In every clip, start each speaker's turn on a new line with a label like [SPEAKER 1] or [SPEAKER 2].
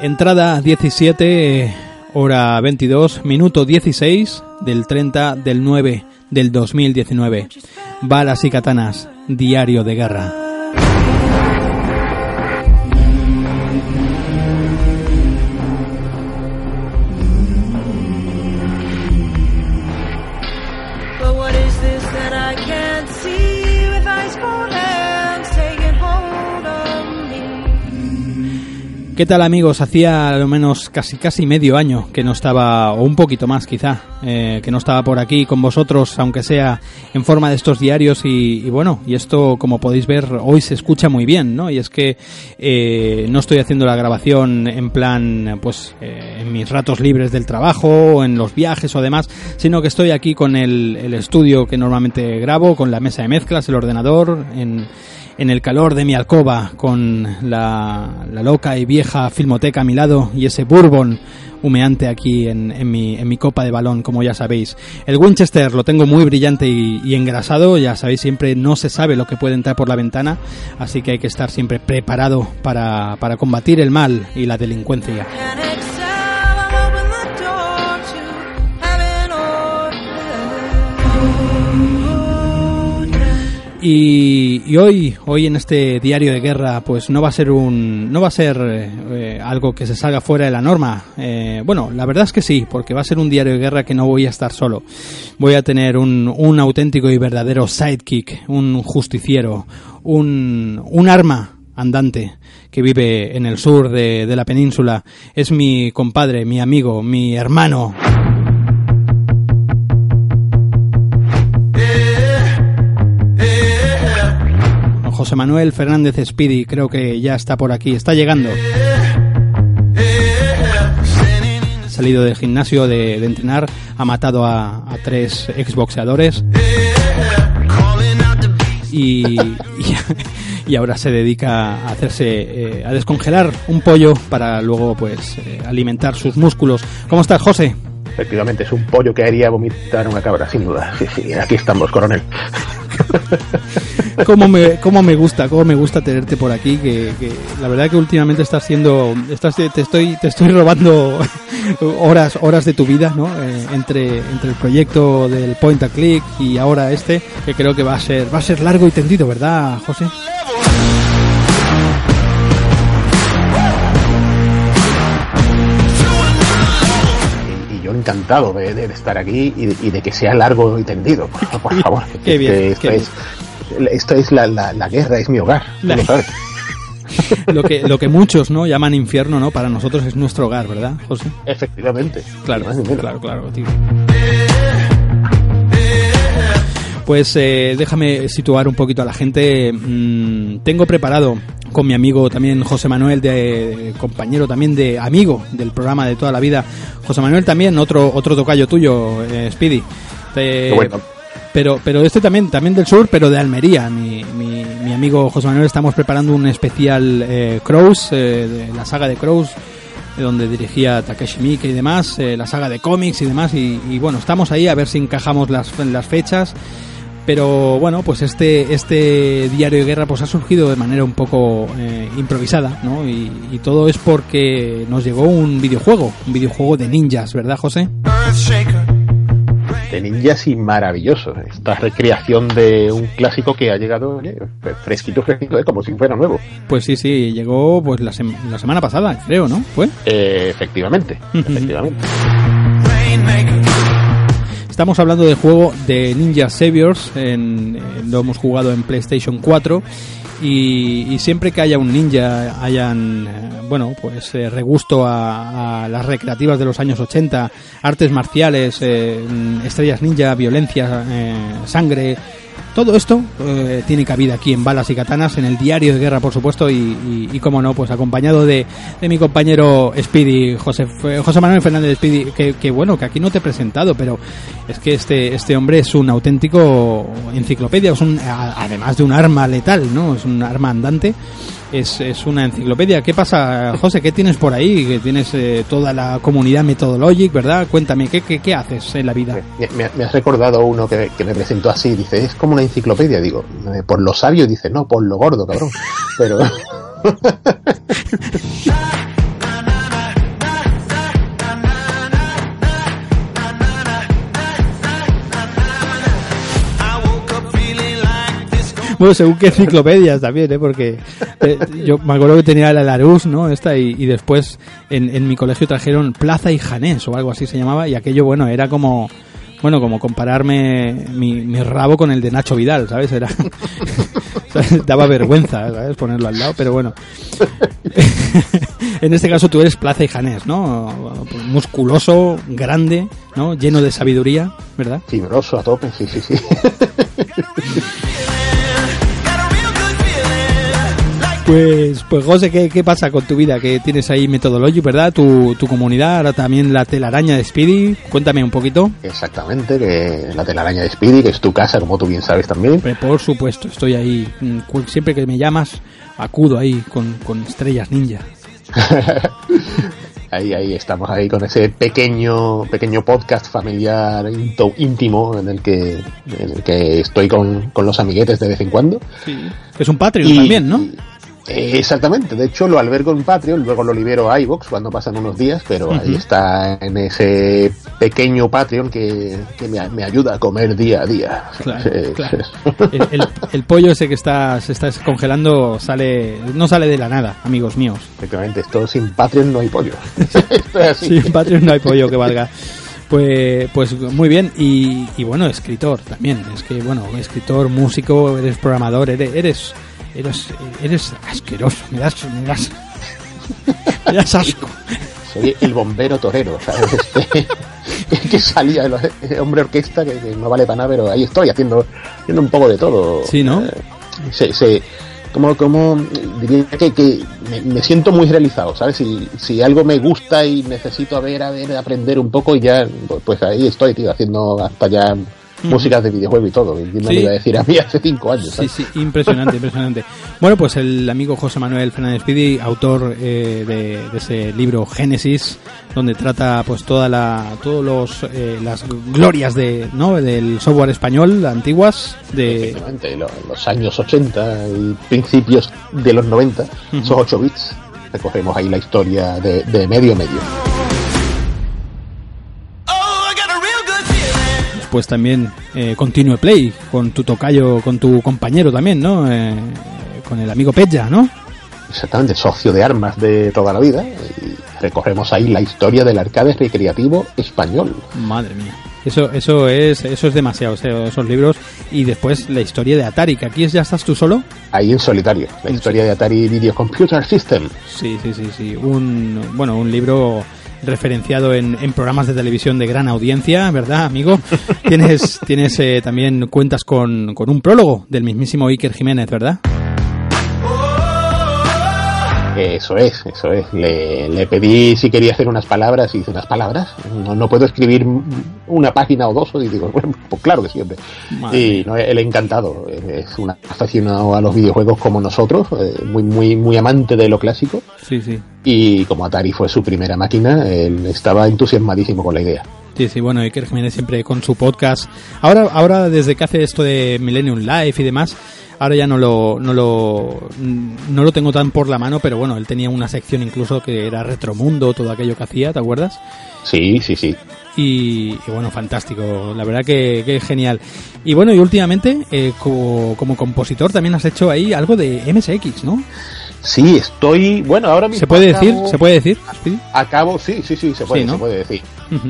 [SPEAKER 1] Entrada 17, hora 22, minuto 16 del 30 del 9 del 2019. Balas y katanas, diario de guerra. ¿Qué tal amigos? Hacía al menos casi casi medio año que no estaba, o un poquito más quizá, eh, que no estaba por aquí con vosotros, aunque sea en forma de estos diarios y, bueno, y esto como podéis ver hoy se escucha muy bien, ¿no? Y es que eh, no estoy haciendo la grabación en plan, pues, eh, en mis ratos libres del trabajo, o en los viajes o demás, sino que estoy aquí con el, el estudio que normalmente grabo, con la mesa de mezclas, el ordenador, en en el calor de mi alcoba, con la, loca y vieja filmoteca a mi lado y ese bourbon humeante aquí en, mi, copa de balón, como ya sabéis. El Winchester lo tengo muy brillante y, engrasado, ya sabéis, siempre no se sabe lo que puede entrar por la ventana, así que hay que estar siempre preparado para, para combatir el mal y la delincuencia. Y, hoy, hoy en este diario de guerra, pues no va a ser un, no va a ser eh, algo que se salga fuera de la norma. Eh, bueno, la verdad es que sí, porque va a ser un diario de guerra que no voy a estar solo. Voy a tener un, un auténtico y verdadero sidekick, un justiciero, un, un arma andante que vive en el sur de, de la península. Es mi compadre, mi amigo, mi hermano. José Manuel Fernández Speedy, creo que ya está por aquí, está llegando. Ha salido del gimnasio de, de entrenar, ha matado a, a tres exboxeadores y, y, y ahora se dedica a hacerse, eh, a descongelar un pollo para luego pues eh, alimentar sus músculos. ¿Cómo estás, José?
[SPEAKER 2] Efectivamente, es un pollo que haría vomitar una cabra, sin duda. Sí, sí, aquí estamos, coronel.
[SPEAKER 1] cómo me, cómo me gusta, cómo me gusta tenerte por aquí, que, que la verdad que últimamente estás siendo, estás, te estoy, te estoy robando horas, horas de tu vida, ¿no? Eh, entre, entre el proyecto del Point and Click y ahora este, que creo que va a ser, va a ser largo y tendido, ¿verdad, José?
[SPEAKER 2] Y, yo encantado de, de estar aquí y de, y de que sea largo y tendido, por, por favor.
[SPEAKER 1] Qué bien, qué
[SPEAKER 2] es, esto es la, la, la guerra, es mi hogar.
[SPEAKER 1] La-
[SPEAKER 2] lo sabes.
[SPEAKER 1] Lo que, lo que muchos, ¿no? Llaman infierno, ¿no? Para nosotros es nuestro hogar, ¿verdad, José?
[SPEAKER 2] Efectivamente.
[SPEAKER 1] Claro, claro, claro, tío. Pues eh, déjame situar un poquito a la gente. Mm, tengo preparado con mi amigo también José Manuel, de, de compañero también de amigo del programa de toda la vida. José Manuel también, otro otro tocayo tuyo, eh, Speedy. Te-
[SPEAKER 2] Qué bueno.
[SPEAKER 1] Pero, pero este también, también del sur, pero de Almería. Mi, mi, mi amigo José Manuel estamos preparando un especial eh, Crows, eh, de la saga de Crows, eh, donde dirigía Takeshi Miike y demás, eh, la saga de cómics y demás. Y, y bueno, estamos ahí a ver si encajamos las, las fechas. Pero bueno, pues este, este diario de guerra pues ha surgido de manera un poco eh, improvisada, ¿no? Y, y todo es porque nos llegó un videojuego, un videojuego de ninjas, ¿verdad, José?
[SPEAKER 2] De ninjas y maravilloso. Esta recreación de un clásico que ha llegado oye, fresquito, fresquito, eh, como si fuera nuevo.
[SPEAKER 1] Pues sí, sí, llegó pues la, sem- la semana pasada, creo, ¿no? ¿Fue?
[SPEAKER 2] Eh, efectivamente, efectivamente.
[SPEAKER 1] Estamos hablando del juego de Ninja Saviors, en, eh, lo hemos jugado en PlayStation 4 y, y siempre que haya un ninja, hayan, eh, bueno, pues eh, regusto a, a las recreativas de los años 80, artes marciales, eh, mm, estrellas ninja, violencia, eh, sangre, todo esto eh, tiene cabida aquí en Balas y Katanas, en el diario de guerra, por supuesto, y, y, como no, pues acompañado de, de mi compañero Speedy, José, F- José Manuel Fernández Speedy, que, que bueno, que aquí no te he presentado, pero es que este, este hombre es un auténtico enciclopedia, es un, además de un arma letal, ¿no? Es un arma andante, es, es una enciclopedia. ¿Qué pasa, José? ¿Qué tienes por ahí? Que tienes eh, toda la comunidad Methodologic, ¿verdad? Cuéntame, ¿qué, qué, qué haces en la vida?
[SPEAKER 2] Me, me- me has recordado uno que, que me presentó así, dice, es como una enciclopedia, digo, eh, por lo sabio, dice, no, por lo gordo, cabrón. Pero
[SPEAKER 1] Bueno, según qué enciclopedias también, ¿eh? Porque eh, yo me acuerdo que tenía la Larus, ¿no? Esta, y, y después en, en mi colegio trajeron Plaza y Janés o algo así se llamaba, y aquello, bueno, era como, bueno, como compararme mi, mi rabo con el de Nacho Vidal, ¿sabes? Era, ¿sabes? daba vergüenza, ¿sabes? Ponerlo al lado, pero bueno. en este caso tú eres Plaza y Janés, ¿no? Musculoso, grande, ¿no? Lleno de sabiduría, ¿verdad?
[SPEAKER 2] fibroso a tope, sí, sí, sí.
[SPEAKER 1] Pues, pues José, ¿qué, qué pasa con tu vida? Que tienes ahí Methodology, ¿verdad? Tu, tu comunidad, ahora también la telaraña de Speedy. Cuéntame un poquito.
[SPEAKER 2] Exactamente, que la telaraña de Speedy, que es tu casa, como tú bien sabes también.
[SPEAKER 1] Por supuesto, estoy ahí. mm, Siempre que me llamas, acudo ahí con, con estrellas ninja.
[SPEAKER 2] Ahí, ahí estamos ahí con ese pequeño, pequeño podcast familiar íntimo en el que, en el que estoy con, con los amiguetes de vez en cuando.
[SPEAKER 1] Que es un Patreon
[SPEAKER 2] Y-
[SPEAKER 1] también, ¿no?
[SPEAKER 2] y- eh, exactamente, de hecho lo albergo en Patreon, luego lo libero a iVoox cuando pasan unos días, pero ahí está en ese pequeño Patreon que, que me, me ayuda a comer día a día.
[SPEAKER 1] Claro, claro. El, el- el pollo ese que está, se está congelando sale, no sale de la nada, amigos míos.
[SPEAKER 2] Efectivamente, esto sin Patreon no hay pollo. Esto es así.
[SPEAKER 1] Sí, en Patreon no hay pollo que valga. Pues, pues muy bien, y, y bueno, escritor también. Es que, bueno, escritor, músico, eres programador, eres, eres, eres, eres asqueroso, me das, me das, me das asco.
[SPEAKER 2] Soy el bombero torero, ¿sabes? Este, que salía el, hombre orquesta, que, que no vale para nada, pero ahí estoy haciendo, haciendo un poco de todo.
[SPEAKER 1] Sí, ¿no?
[SPEAKER 2] Eh, se, se- como, como diría que, que me, me siento muy realizado, ¿sabes? Si, si algo me gusta y necesito a ver, a ver, aprender un poco, y ya, pues, pues ahí estoy, tío, haciendo hasta ya músicas de videojuego y todo. ¿Quién me
[SPEAKER 1] Sí.
[SPEAKER 2] iba a decir a mí hace cinco años?
[SPEAKER 1] Sí,
[SPEAKER 2] ¿sabes?
[SPEAKER 1] sí, impresionante, impresionante. Bueno, pues el amigo José Manuel Fernández Pidi, autor eh, de, de ese libro Génesis, donde trata pues toda la, todos los eh, las glorias de, ¿no? del software español antiguas de
[SPEAKER 2] los años 80 y principios de los 90, esos 8 bits, recogemos ahí la historia de, de medio medio.
[SPEAKER 1] Pues también eh, Continue Play con tu tocayo, con tu compañero también, ¿no? Eh, con el amigo Peja, ¿no?
[SPEAKER 2] Exactamente, socio de armas de toda la vida. Y recorremos ahí la historia del arcade recreativo español.
[SPEAKER 1] Madre mía. Eso, eso es, eso es demasiado, esos libros. Y después la historia de Atari, que aquí ya estás tú solo.
[SPEAKER 2] Ahí en solitario, la historia de Atari Video Computer System.
[SPEAKER 1] Sí, sí, sí, sí. Un, bueno, un libro referenciado en, en programas de televisión de gran audiencia, ¿verdad, amigo? tienes, tienes eh, también cuentas con, con un prólogo del mismísimo Iker Jiménez, ¿verdad?
[SPEAKER 2] Eso es, eso es. Le, le pedí si quería hacer unas palabras y hice unas palabras. No, no puedo escribir una página o dos. Y digo, bueno, pues claro que.
[SPEAKER 1] Madre
[SPEAKER 2] Y no, él encantado. Es un aficionado a los videojuegos como nosotros, eh, muy, muy, muy amante de lo clásico.
[SPEAKER 1] Sí, sí.
[SPEAKER 2] Y como Atari fue su primera máquina, él estaba entusiasmadísimo con la idea.
[SPEAKER 1] Sí, sí, bueno, Iker Jiménez siempre con su podcast. Ahora, ahora desde que hace esto de Millennium Life y demás, ahora ya no lo, no lo, no lo tengo tan por la mano, pero bueno, él tenía una sección incluso que era Retromundo, todo aquello que hacía, ¿te acuerdas?
[SPEAKER 2] Sí, sí, sí.
[SPEAKER 1] Y, y bueno, fantástico, la verdad que, que genial. Y bueno, y últimamente, eh, como, como compositor también has hecho ahí algo de MSX, ¿no?
[SPEAKER 2] Sí, estoy. Bueno, ahora mismo.
[SPEAKER 1] ¿Se puede
[SPEAKER 2] acabo-
[SPEAKER 1] decir? ¿Se puede decir?
[SPEAKER 2] Acabo, sí, sí, sí, se puede,
[SPEAKER 1] Sí, ¿no?
[SPEAKER 2] se puede decir.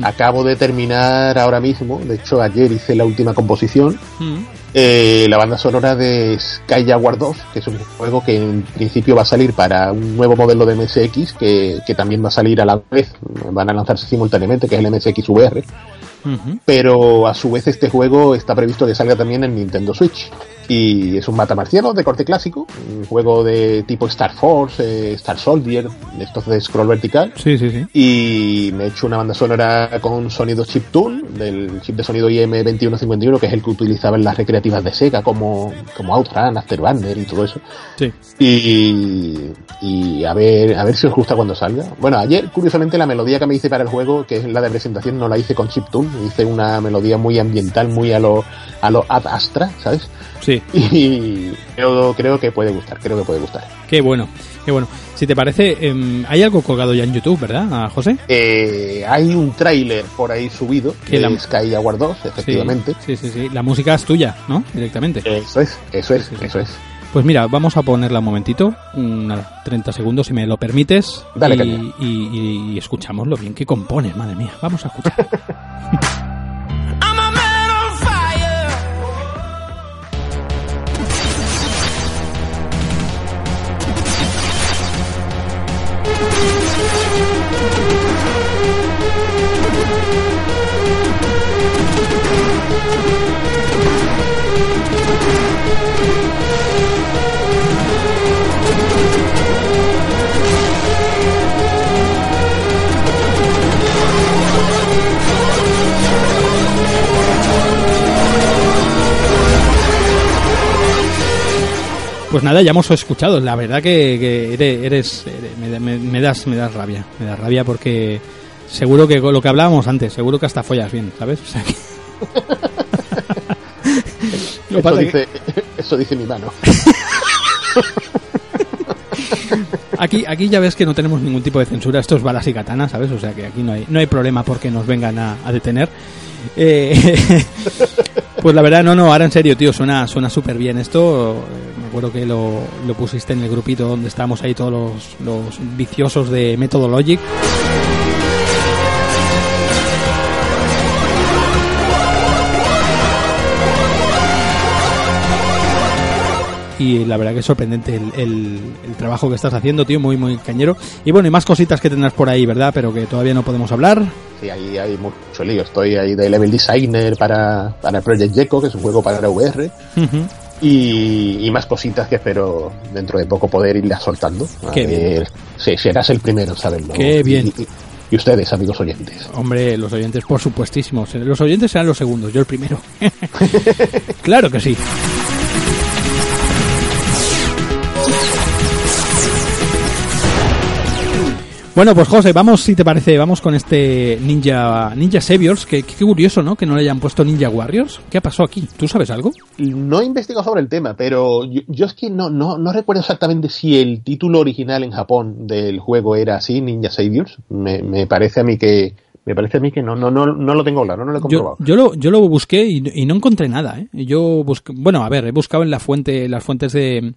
[SPEAKER 2] Acabo de terminar ahora mismo, de hecho ayer hice la última composición, eh, la banda sonora de Sky Jaguar 2, que es un juego que en principio va a salir para un nuevo modelo de MSX, que, que también va a salir a la vez, van a lanzarse simultáneamente, que es el MSX VR, Pero a su vez este juego está previsto que salga también en Nintendo Switch. Y es un matamarciano de corte clásico, un juego de tipo Star Force, eh, Star Soldier, estos de scroll vertical,
[SPEAKER 1] Sí, sí, sí.
[SPEAKER 2] y me he hecho una banda sonora con sonido chiptune del chip de sonido IM2151 que es el que utilizaba en las recreativas de Sega como, como Outrun, Afterburner y todo eso
[SPEAKER 1] Sí.
[SPEAKER 2] y, y a ver a ver si os gusta cuando salga bueno ayer curiosamente la melodía que me hice para el juego que es la de presentación no la hice con chiptune hice una melodía muy ambiental muy a lo a lo Ad Astra ¿sabes?
[SPEAKER 1] Sí.
[SPEAKER 2] y creo, creo que puede gustar creo que puede gustar
[SPEAKER 1] Qué bueno. Qué bueno. Si te parece, em, hay algo colgado ya en YouTube, ¿verdad, José?
[SPEAKER 2] Eh, hay un tráiler por ahí subido
[SPEAKER 1] Que
[SPEAKER 2] de
[SPEAKER 1] la-
[SPEAKER 2] Sky Jaguar 2, efectivamente.
[SPEAKER 1] Sí, sí, sí. La música es tuya, ¿no? Directamente.
[SPEAKER 2] Eso es, eso es,
[SPEAKER 1] Sí, sí.
[SPEAKER 2] eso es.
[SPEAKER 1] Pues mira, vamos a ponerla un momentito, nada, 30 segundos si me lo permites.
[SPEAKER 2] Dale,
[SPEAKER 1] y, y, y- y escuchamos lo bien que compone, madre mía. Vamos a escuchar.
[SPEAKER 3] I'm a man on fire.
[SPEAKER 1] Pues nada, ya hemos escuchado. La verdad que, que eres, me, me- me das, me das rabia, me das rabia porque seguro que lo que hablábamos antes, seguro que hasta follas bien, ¿sabes? O sea que- Lo que
[SPEAKER 2] Eso
[SPEAKER 1] que-
[SPEAKER 2] dice, eso dice mi mano.
[SPEAKER 1] Aquí, aquí ya ves que no tenemos ningún tipo de censura. Esto es balas y katanas, ¿sabes? O sea que aquí no hay, no hay problema porque nos vengan a, detener. Eh, pues la verdad, no, no, ahora en serio, tío, suena suena súper bien esto. Eh, Me acuerdo que lo, lo pusiste en el grupito donde estábamos ahí todos los, los viciosos de Methodologic. Y la verdad que es sorprendente el, el- el trabajo que estás haciendo, tío, muy, muy cañero. Y bueno, y más cositas que tendrás por ahí, ¿verdad? Pero que todavía no podemos hablar.
[SPEAKER 2] Sí, ahí hay mucho lío. Estoy ahí de level designer para, para Project Gecko, que es un juego para VR.
[SPEAKER 1] Ujú.
[SPEAKER 2] Y, y más cositas que espero dentro de poco poder irle soltando. A
[SPEAKER 1] Qué bien.
[SPEAKER 2] ver, Sí, serás el primero en saberlo.
[SPEAKER 1] Qué bien.
[SPEAKER 2] Y, y- y ustedes, amigos oyentes.
[SPEAKER 1] Hombre, los oyentes, por supuestísimos. Los oyentes serán los segundos, yo el primero. claro que sí. Bueno, pues José, vamos, si te parece, vamos con este Ninja Ninja Saviors, que, que curioso, ¿no? Que no le hayan puesto Ninja Warriors. ¿Qué ha pasado aquí? ¿Tú sabes algo?
[SPEAKER 2] No he investigado sobre el tema, pero yo, yo es que no, no, no recuerdo exactamente si el título original en Japón del juego era así, Ninja Saviors. Me, me parece a mí que me parece a mí que no, no, no, no lo tengo claro, no lo he
[SPEAKER 1] Yo,
[SPEAKER 2] comprobado.
[SPEAKER 1] yo lo, yo lo busqué y, y no encontré nada, ¿eh? Yo busqué, bueno, a ver, he buscado en la fuente, las fuentes de,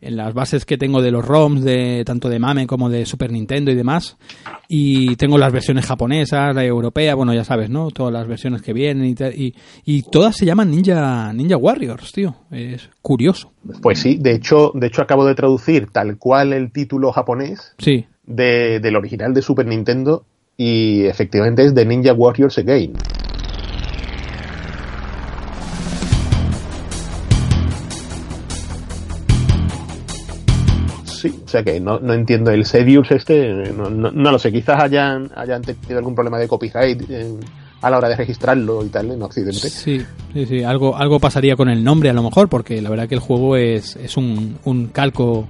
[SPEAKER 1] en las bases que tengo de los ROMs, de tanto de Mame como de Super Nintendo y demás, y tengo las versiones japonesas, la europea, bueno, ya sabes, ¿no? Todas las versiones que vienen y, y, y todas se llaman Ninja, Ninja Warriors, tío. Es curioso.
[SPEAKER 2] Pues sí, de hecho, de hecho acabo de traducir tal cual el título japonés
[SPEAKER 1] Sí.
[SPEAKER 2] de, del original de Super Nintendo y efectivamente es de Ninja Warriors Again. O sea que no, no entiendo el Saviors este, no, no, no lo sé, quizás hayan, hayan tenido algún problema de copyright en- a la hora de registrarlo y tal en Occidente.
[SPEAKER 1] Sí, sí, sí. Algo, algo pasaría con el nombre a lo mejor, porque la verdad que el juego es, es un, un calco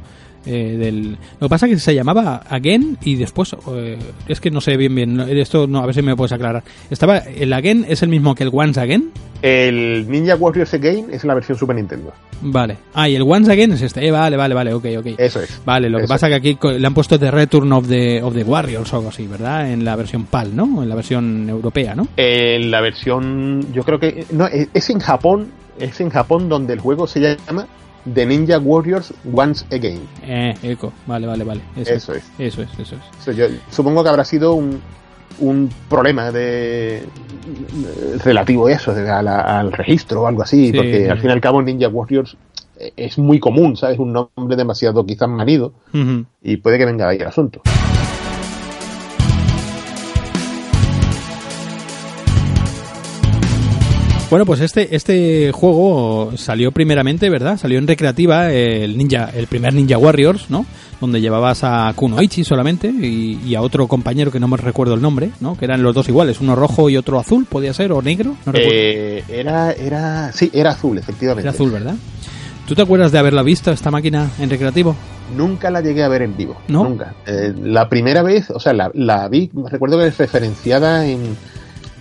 [SPEAKER 1] eh, del... Lo que pasa es que se llamaba Again y después... eh, es que no sé bien bien. Esto no, a ver si me puedes aclarar. Estaba... ¿El Again es el mismo que el Once Again?
[SPEAKER 2] El Ninja Warriors Again es la versión Super Nintendo.
[SPEAKER 1] Vale. Ah, y el Once Again es este. Eh, vale, vale, vale, ok, ok.
[SPEAKER 2] Eso es.
[SPEAKER 1] Vale, lo que pasa que aquí le han puesto The Return of the, of the Warriors o algo así, ¿verdad? En la versión PAL, ¿no? En la versión europea, ¿no?
[SPEAKER 2] En la versión, yo creo que no, es es en Japón, es en Japón donde el juego se llama The Ninja Warriors Once Again.
[SPEAKER 1] Eh, eco. Vale, vale, vale.
[SPEAKER 2] Eso es.
[SPEAKER 1] Eso es, eso es.
[SPEAKER 2] Eso yo supongo que habrá sido un, un problema de relativo a eso, de- a la- al registro o algo así,
[SPEAKER 1] Sí,
[SPEAKER 2] porque
[SPEAKER 1] sí.
[SPEAKER 2] al fin y al cabo Ninja Warriors eh, es muy común, ¿sabes? Un nombre demasiado quizás manido y puede que venga ahí el asunto.
[SPEAKER 1] Bueno, pues este, este juego salió primeramente, ¿verdad? Salió en recreativa el ninja, el primer Ninja Warriors, ¿no? Donde llevabas a Kunoichi solamente y, y a otro compañero que no me recuerdo el nombre, ¿no? Que eran los dos iguales, uno rojo y otro azul, podía ser, o negro, no recuerdo.
[SPEAKER 2] Eh, era, era, sí, era azul, efectivamente.
[SPEAKER 1] Era azul, ¿verdad? ¿Tú te acuerdas de haberla visto esta máquina en recreativo?
[SPEAKER 2] Nunca la llegué a ver en vivo.
[SPEAKER 1] ¿No?
[SPEAKER 2] Nunca. Eh, la primera vez, o sea, la, la vi, recuerdo que es referenciada en,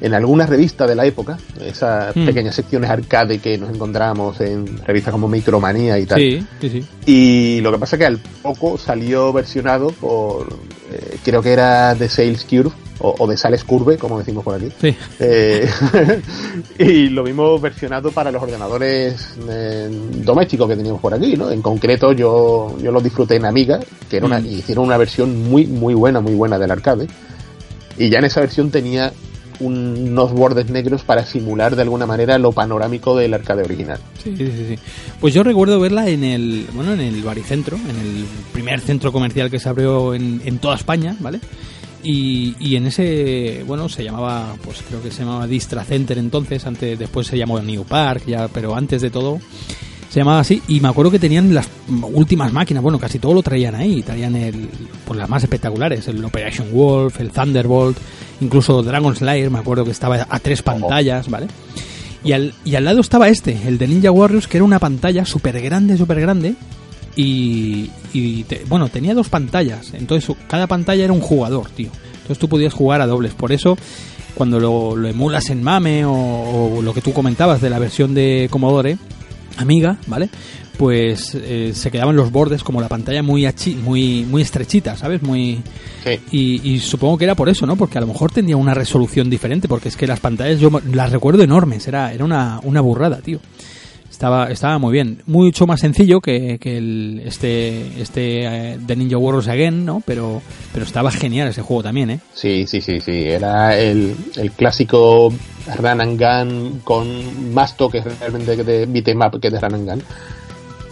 [SPEAKER 2] en alguna revista de la época, esas
[SPEAKER 1] Hmm.
[SPEAKER 2] pequeñas secciones arcade que nos encontramos en revistas como Micromanía y tal.
[SPEAKER 1] Sí, sí, sí.
[SPEAKER 2] Y lo que pasa es que al poco salió versionado por, eh, creo que era The Sales Curve, o, o de Sales Curve, como decimos por aquí.
[SPEAKER 1] Sí,
[SPEAKER 2] Eh, y lo mismo versionado para los ordenadores eh, domésticos que teníamos por aquí, ¿no? En concreto yo, yo lo disfruté en Amiga, que era una,
[SPEAKER 1] Mm.
[SPEAKER 2] y hicieron una versión muy, muy buena, muy buena del arcade. Y ya en esa versión tenía un- unos bordes negros para simular de alguna manera lo panorámico del arcade original.
[SPEAKER 1] Sí, sí, sí, sí. Pues yo recuerdo verla en el, bueno, en el baricentro, en el primer centro comercial que se abrió en, en toda España, ¿vale? Y, y en ese, bueno, se llamaba, pues creo que se llamaba Distra Center entonces, antes, después se llamó New Park, ya, pero antes de todo se llamaba así y me acuerdo que tenían las últimas máquinas, bueno, casi todo lo traían ahí, traían el, pues las más espectaculares, el Operation Wolf, el Thunderbolt, incluso Dragon Slayer, me acuerdo que estaba a tres pantallas, ¿vale? Y al, y al lado estaba este, el de Ninja Warriors, que era una pantalla súper grande, súper grande. Y, y te- bueno, tenía dos pantallas. Entonces, cada pantalla era un jugador, tío. Entonces tú podías jugar a dobles. Por eso, cuando lo, lo emulas en MAME o, o lo que tú comentabas de la versión de Commodore, Amiga, ¿vale? Pues eh, se quedaban los bordes como la pantalla muy achi- muy muy estrechita, ¿sabes? Muy
[SPEAKER 2] Sí.
[SPEAKER 1] y, y supongo que era por eso, ¿no? Porque a lo mejor tenía una resolución diferente, porque es que las pantallas yo las recuerdo enormes, era, era una, una burrada, tío. Estaba, estaba muy bien. Mucho más sencillo que, que el, este, este eh, de Ninja Warriors Again, ¿no? Pero, pero estaba genial ese juego también, ¿eh?
[SPEAKER 2] Sí, sí, sí, sí. Era el, el clásico Run and Gun con más toques realmente que de beat'em up que de Run and Gun.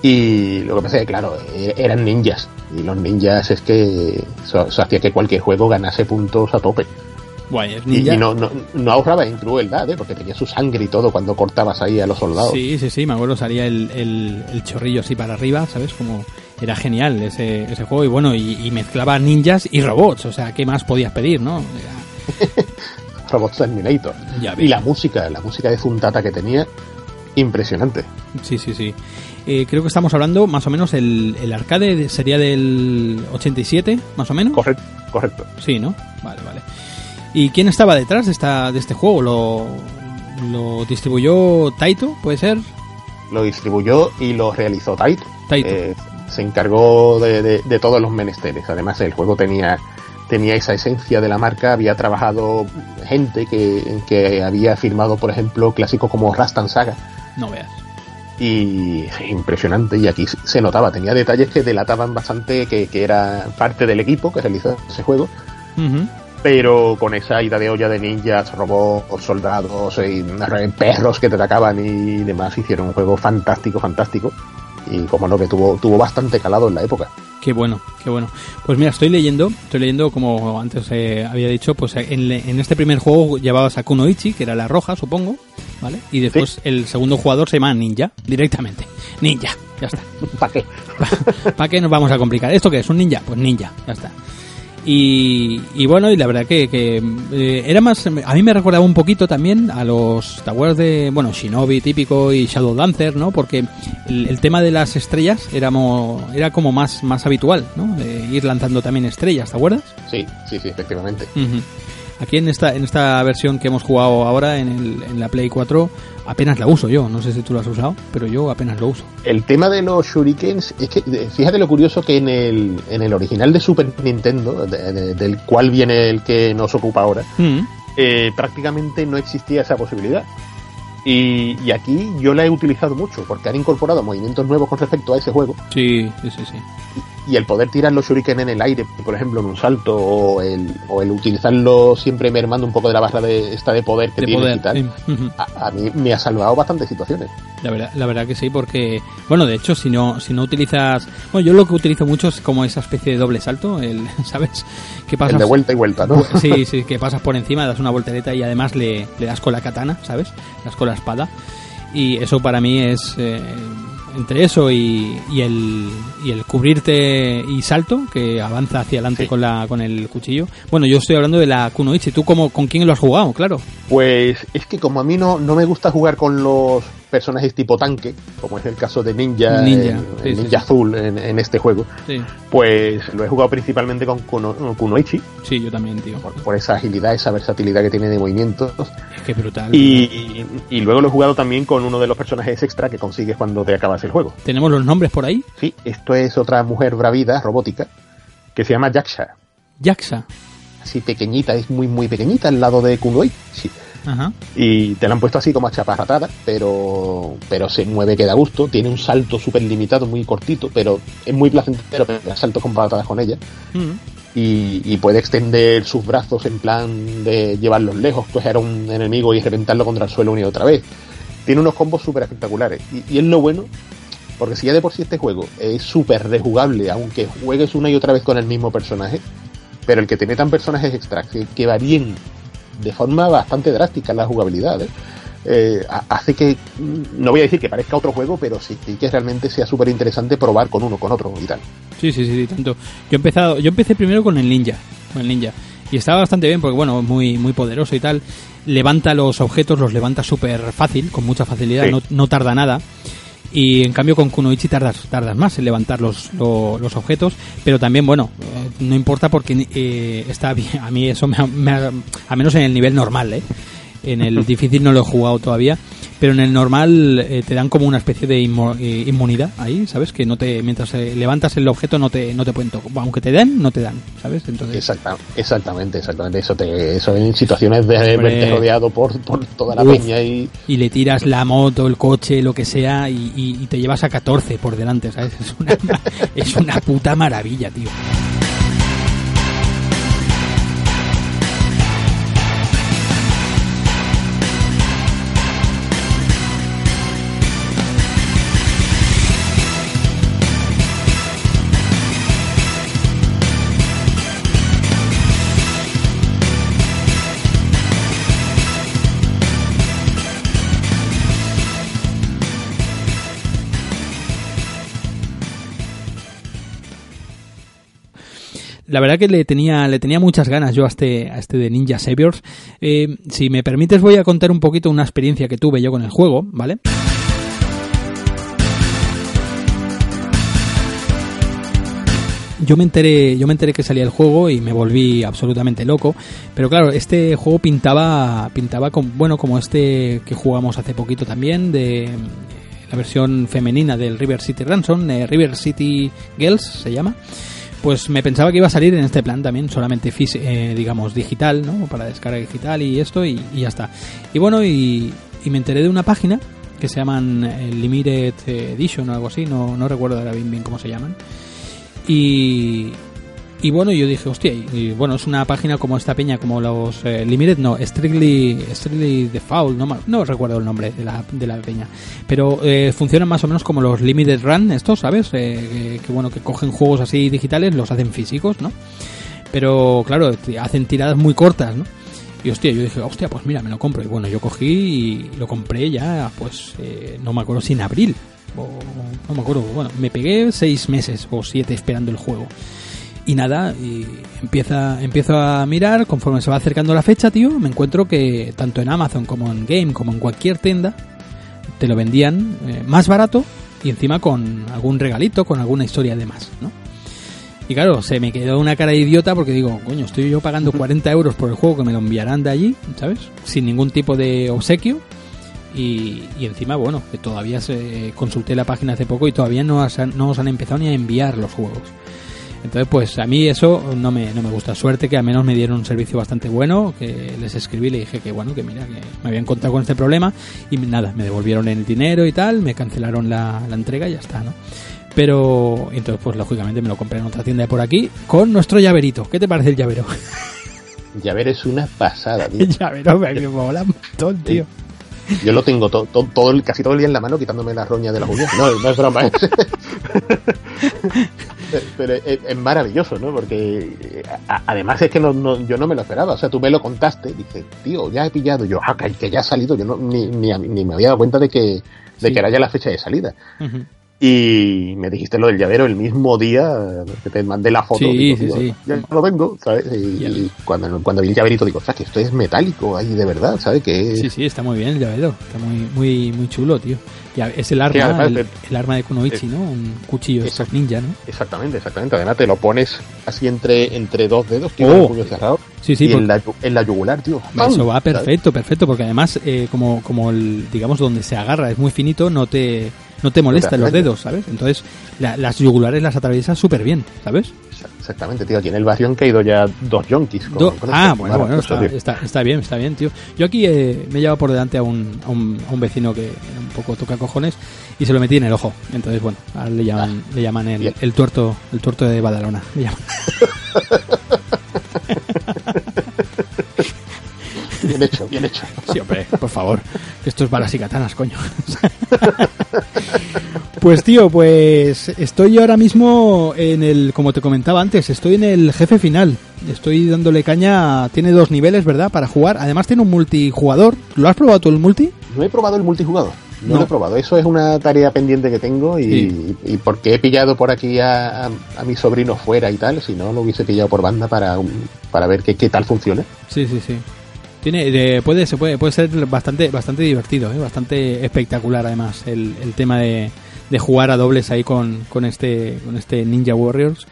[SPEAKER 2] Y lo que pasa es que, claro, e- eran ninjas. Y los ninjas es que eso, eso hacía que cualquier juego ganase puntos a tope.
[SPEAKER 1] Guay, es
[SPEAKER 2] Y,
[SPEAKER 1] ninja.
[SPEAKER 2] y no, no, no ahorraba en crueldad, ¿eh? porque tenía su sangre y todo cuando cortabas ahí a los soldados.
[SPEAKER 1] Sí, sí, sí, me acuerdo, salía el, el, el chorrillo así para arriba, ¿sabes? Como era genial ese, ese juego y bueno, y, y mezclaba ninjas y robots, o sea, ¿qué más podías pedir, no? Era-
[SPEAKER 2] Robots Terminator.
[SPEAKER 1] Ya
[SPEAKER 2] Y la música, la música de Zuntata que tenía, impresionante.
[SPEAKER 1] Sí, sí, sí. Eh, creo que estamos hablando más o menos el, el arcade de- sería del 87, más o menos.
[SPEAKER 2] Correcto, correcto.
[SPEAKER 1] Sí, ¿no? Vale, vale. ¿Y quién estaba detrás de esta de este juego? ¿Lo, lo distribuyó Taito, puede ser?
[SPEAKER 2] Lo distribuyó y lo realizó Taito.
[SPEAKER 1] Taito.
[SPEAKER 2] Eh, se encargó de, de- de todos los menesteres. Además, el juego tenía, tenía esa esencia de la marca. Había trabajado gente que, que había firmado, por ejemplo, clásicos como Rastan Saga.
[SPEAKER 1] No veas.
[SPEAKER 2] Y impresionante. Y aquí se notaba, tenía detalles que delataban bastante que, que era parte del equipo que realizó ese juego.
[SPEAKER 1] Ujú.
[SPEAKER 2] Pero con esa ida de olla de ninjas, robots, soldados, y perros que te atacaban y demás, hicieron un juego fantástico, fantástico. Y como no, que tuvo, tuvo bastante calado en la época.
[SPEAKER 1] Qué bueno, qué bueno. Pues mira, estoy leyendo, estoy leyendo como antes eh, había dicho, pues en, le- en este primer juego llevabas a Kunoichi, que era la roja, supongo, ¿vale? Y después el segundo jugador se llama Ninja, directamente. Ninja, ya está.
[SPEAKER 2] ¿Para qué?
[SPEAKER 1] ¿Para qué nos vamos a complicar? ¿Esto qué es? ¿Un ninja? Pues ninja, ya está. Y, y bueno, y la verdad que, que, eh, era más. A mí me recordaba un poquito también a los Towers de. Bueno, Shinobi típico y Shadow Dancer, ¿no? Porque el, el tema de las estrellas era, mo- era como más, más habitual, ¿no? De ir lanzando también estrellas, ¿te acuerdas?
[SPEAKER 2] Sí, sí, sí, efectivamente.
[SPEAKER 1] Ujú. Aquí en esta, en esta versión que hemos jugado ahora en, el, en la Play 4, apenas la uso yo. No sé si tú la has usado, pero yo apenas lo uso.
[SPEAKER 2] El tema de los shurikens, es que eh, fíjate lo curioso que en el, en el original de Super Nintendo, de- de- del cual viene el que nos ocupa ahora,
[SPEAKER 1] Mm.
[SPEAKER 2] eh, prácticamente no existía esa posibilidad. Y, y aquí yo la he utilizado mucho porque han incorporado movimientos nuevos con respecto a ese juego
[SPEAKER 1] Sí, sí, sí, sí.
[SPEAKER 2] Y el poder tirar los shuriken en el aire, por ejemplo, en un salto, o el, o el utilizarlo siempre mermando un poco de la barra de esta de poder que
[SPEAKER 1] De
[SPEAKER 2] tiene
[SPEAKER 1] poder.
[SPEAKER 2] y tal,
[SPEAKER 1] sí.
[SPEAKER 2] A, a mí me ha salvado bastantes situaciones.
[SPEAKER 1] La verdad, la verdad que sí, porque, bueno, de hecho, si no, si no utilizas, bueno, yo lo que utilizo mucho es como esa especie de doble salto, el, ¿sabes? Que pasas,
[SPEAKER 2] El de vuelta y vuelta, ¿no?
[SPEAKER 1] sí, sí, que pasas por encima, das una voltereta y además le, le das con la katana, ¿sabes? Le das con la espada. Y eso para mí es, eh, entre eso y, y el, y el cubrirte y salto, que avanza hacia adelante
[SPEAKER 2] Sí.
[SPEAKER 1] con, la, con el cuchillo. Bueno, yo estoy hablando de la Kunoichi, ¿tú cómo, con quién lo has jugado? Claro.
[SPEAKER 2] Pues es que como a mí no, no me gusta jugar con los personajes tipo tanque, como es el caso de Ninja,
[SPEAKER 1] Ninja,
[SPEAKER 2] el,
[SPEAKER 1] sí,
[SPEAKER 2] el
[SPEAKER 1] sí,
[SPEAKER 2] Ninja
[SPEAKER 1] sí.
[SPEAKER 2] Azul en, en este juego,
[SPEAKER 1] Sí,
[SPEAKER 2] pues lo he jugado principalmente con Kuno, Kunoichi,
[SPEAKER 1] sí, yo también, tío.
[SPEAKER 2] por, por esa agilidad, esa versatilidad que tiene de movimientos.
[SPEAKER 1] Es que brutal.
[SPEAKER 2] Y, y luego lo he jugado también con uno de los personajes extra que consigues cuando te acabas el juego.
[SPEAKER 1] ¿Tenemos los nombres por ahí?
[SPEAKER 2] Sí, esto es otra mujer bravida, robótica, que se llama Jaksha.
[SPEAKER 1] Jaxa.
[SPEAKER 2] Así pequeñita, es muy muy pequeñita al lado de Kunoichi.
[SPEAKER 1] Ajá.
[SPEAKER 2] Y te la han puesto así como achaparratada, pero, pero se mueve que da gusto. Tiene un salto súper limitado, muy cortito, pero es muy placentero pegar saltos con patadas con ella.
[SPEAKER 1] Mm.
[SPEAKER 2] Y, y puede extender sus brazos en plan de llevarlos lejos, coger a un enemigo y reventarlo contra el suelo una y otra vez. Tiene unos combos súper espectaculares. Y, y es lo bueno, porque si ya de por sí este juego es súper rejugable, aunque juegues una y otra vez con el mismo personaje, pero el que tiene tan personajes extras que, que varíen de forma bastante drástica la jugabilidad, ¿eh? Eh, ha- hace que, no voy a decir que parezca otro juego, pero sí, sí que realmente sea súper interesante probar con uno, con otro y tal.
[SPEAKER 1] Sí, sí, sí, tanto. Yo he empezado, yo empecé primero con el ninja, con el ninja. Y estaba bastante bien porque, bueno, muy, muy poderoso y tal. Levanta los objetos, los levanta súper fácil, con mucha facilidad,
[SPEAKER 2] Sí.
[SPEAKER 1] no, no tarda nada. Y en cambio con Kunoichi tardas, tardas más en levantar los, lo- los objetos, pero también, bueno, eh, no importa porque eh, está bien, a mí eso me, me a menos en el nivel normal, ¿eh? En el difícil no lo he jugado todavía, pero en el normal eh, te dan como una especie de inmo- eh, inmunidad ahí, ¿sabes? Que no te mientras eh, levantas el objeto no te no te pueden tocar, aunque te den, no te dan, ¿sabes? Entonces
[SPEAKER 2] Exacta- exactamente, exactamente. Eso, te, eso en situaciones de verte rodeado por, por toda la
[SPEAKER 1] Uf.
[SPEAKER 2] peña y
[SPEAKER 1] y le tiras la moto, el coche, lo que sea y, y- y te llevas a 14 por delante, ¿sabes? Es una, es una puta maravilla, tío. La verdad que le tenía, le tenía muchas ganas yo a este, a este de Ninja Saviors. Eh, si me permites voy a contar un poquito una experiencia que tuve yo con el juego, ¿vale? Yo me enteré, yo me enteré que salía el juego y me volví absolutamente loco. Pero claro, este juego pintaba, pintaba con, bueno, como este que jugamos hace poquito también, de eh, la versión femenina del River City Ransom, eh, River City Girls se llama. Pues me pensaba que iba a salir en este plan también, solamente eh, digamos digital, ¿no? Para descarga digital y esto y, y ya está. Y bueno, y, y me enteré de una página que se llaman eh, Limited Edition o algo así, no, no recuerdo ahora bien, bien cómo se llaman. Y, y bueno, yo dije, hostia, y, bueno, es una página como esta peña, como los eh, Limited, no, Strictly, Strictly Foul, no, no recuerdo el nombre de la, de la peña, pero eh, funcionan más o menos como los Limited Run, estos, ¿sabes? Eh, que, que, bueno, que cogen juegos así digitales, los hacen físicos, ¿no? Pero claro, hacen tiradas muy cortas, ¿no? Y hostia, yo dije, hostia, pues mira, me lo compro. Y bueno, yo cogí y lo compré ya, pues, eh, no me acuerdo si en abril. O, no me acuerdo, bueno, me pegué seis meses o siete esperando el juego. Y nada, y empieza, empiezo a mirar, conforme se va acercando la fecha, tío, me encuentro que tanto en Amazon como en Game, como en cualquier tienda, te lo vendían eh, más barato y encima con algún regalito, con alguna historia de más, ¿no? Y claro, se me quedó una cara de idiota porque digo, coño, estoy yo pagando 40 euros por el juego que me lo enviarán de allí, ¿sabes? Sin ningún tipo de obsequio. Y, y encima, bueno, que todavía se, consulté la página hace poco y todavía no, has- no os han empezado ni a enviar los juegos. Entonces, pues a mí eso no me, no me gusta. Suerte que al menos me dieron un servicio bastante bueno, que les escribí y le dije que bueno, que mira, que me habían encontrado con este problema y nada, me devolvieron el dinero y tal, me cancelaron la, la entrega y ya está, ¿no? Pero entonces, pues lógicamente me lo compré en otra tienda de por aquí con nuestro llaverito. ¿Qué te parece el llavero?
[SPEAKER 2] Llaver es una pasada, tío.
[SPEAKER 1] El llavero me, me mola un montón, tío.
[SPEAKER 2] Yo lo tengo to- to- todo, el- casi todo el día en la mano quitándome la roña de las uñas. No, no es broma. es- Pero es, es maravilloso, ¿no? Porque a- además es que no, no- yo no me lo esperaba. O sea, tú me lo contaste, dices, tío, ya he pillado. Yo, ah, que, ya ha salido. Yo no, ni, ni, ni me había dado cuenta de que, de
[SPEAKER 1] Sí.
[SPEAKER 2] que era ya la fecha de salida. Y me dijiste lo del llavero el mismo día que te mandé la foto.
[SPEAKER 1] Sí,
[SPEAKER 2] digo,
[SPEAKER 1] sí,
[SPEAKER 2] tío,
[SPEAKER 1] sí.
[SPEAKER 2] Ya lo tengo, ¿sabes? Y, cuando, cuando vi el llaverito digo, ostras, que esto es metálico ahí de verdad, ¿sabes? Que
[SPEAKER 1] Sí, sí, está muy bien el llavero. Está muy, muy, muy chulo, tío. Ya, es el
[SPEAKER 2] Sí,
[SPEAKER 1] arma,
[SPEAKER 2] además
[SPEAKER 1] el, arma de Kunoichi, ¿no? Un cuchillo estos ninja, ¿no?
[SPEAKER 2] Exactamente, exactamente. Además te lo pones así entre, entre dos dedos, tío,
[SPEAKER 1] Oh.
[SPEAKER 2] el puño cerrado.
[SPEAKER 1] Sí, sí,
[SPEAKER 2] y en, la, en la yugular, tío.
[SPEAKER 1] Eso va perfecto, perfecto, porque además, eh, como, como el, digamos, donde se agarra es muy finito, no te, no te molesta en los dedos, ¿sabes? Entonces, la- las yugulares las atraviesas súper bien, ¿sabes?
[SPEAKER 2] Exactamente, tío. Aquí en el barrio han caído ya dos yonkis. con-
[SPEAKER 1] Do-
[SPEAKER 2] con
[SPEAKER 1] ah,
[SPEAKER 2] esto.
[SPEAKER 1] bueno, bueno, está, está, está bien, está bien, tío. Yo aquí eh, me he llevado por delante a un, a un, a un vecino que un poco toca cojones y se lo metí en el ojo. Entonces, bueno, ahora le llaman, le llaman el,
[SPEAKER 2] Ah,
[SPEAKER 1] el tuerto, el tuerto de Badalona. le llaman.
[SPEAKER 2] Bien hecho, bien hecho.
[SPEAKER 1] Sí, hombre, por favor. Esto es balas y katanas, coño. Pues tío, pues estoy ahora mismo en el, como te comentaba antes, estoy en el jefe final. Estoy dándole caña, tiene dos niveles, ¿verdad? Para jugar. Además tiene un multijugador. ¿Lo has probado tú el multi?
[SPEAKER 2] No he probado el multijugador. No,
[SPEAKER 1] No.
[SPEAKER 2] lo he probado. Eso es una tarea pendiente que tengo y, y porque he pillado por aquí a, a, a mi sobrino fuera y tal, si no lo hubiese pillado por banda para, para ver qué, qué tal funciona.
[SPEAKER 1] Sí, sí, sí. Tiene, de- puede, se puede, puede ser bastante, bastante divertido, ¿eh? bastante espectacular además el, el tema de, de jugar a dobles ahí con, con este, con este Ninja Warriors.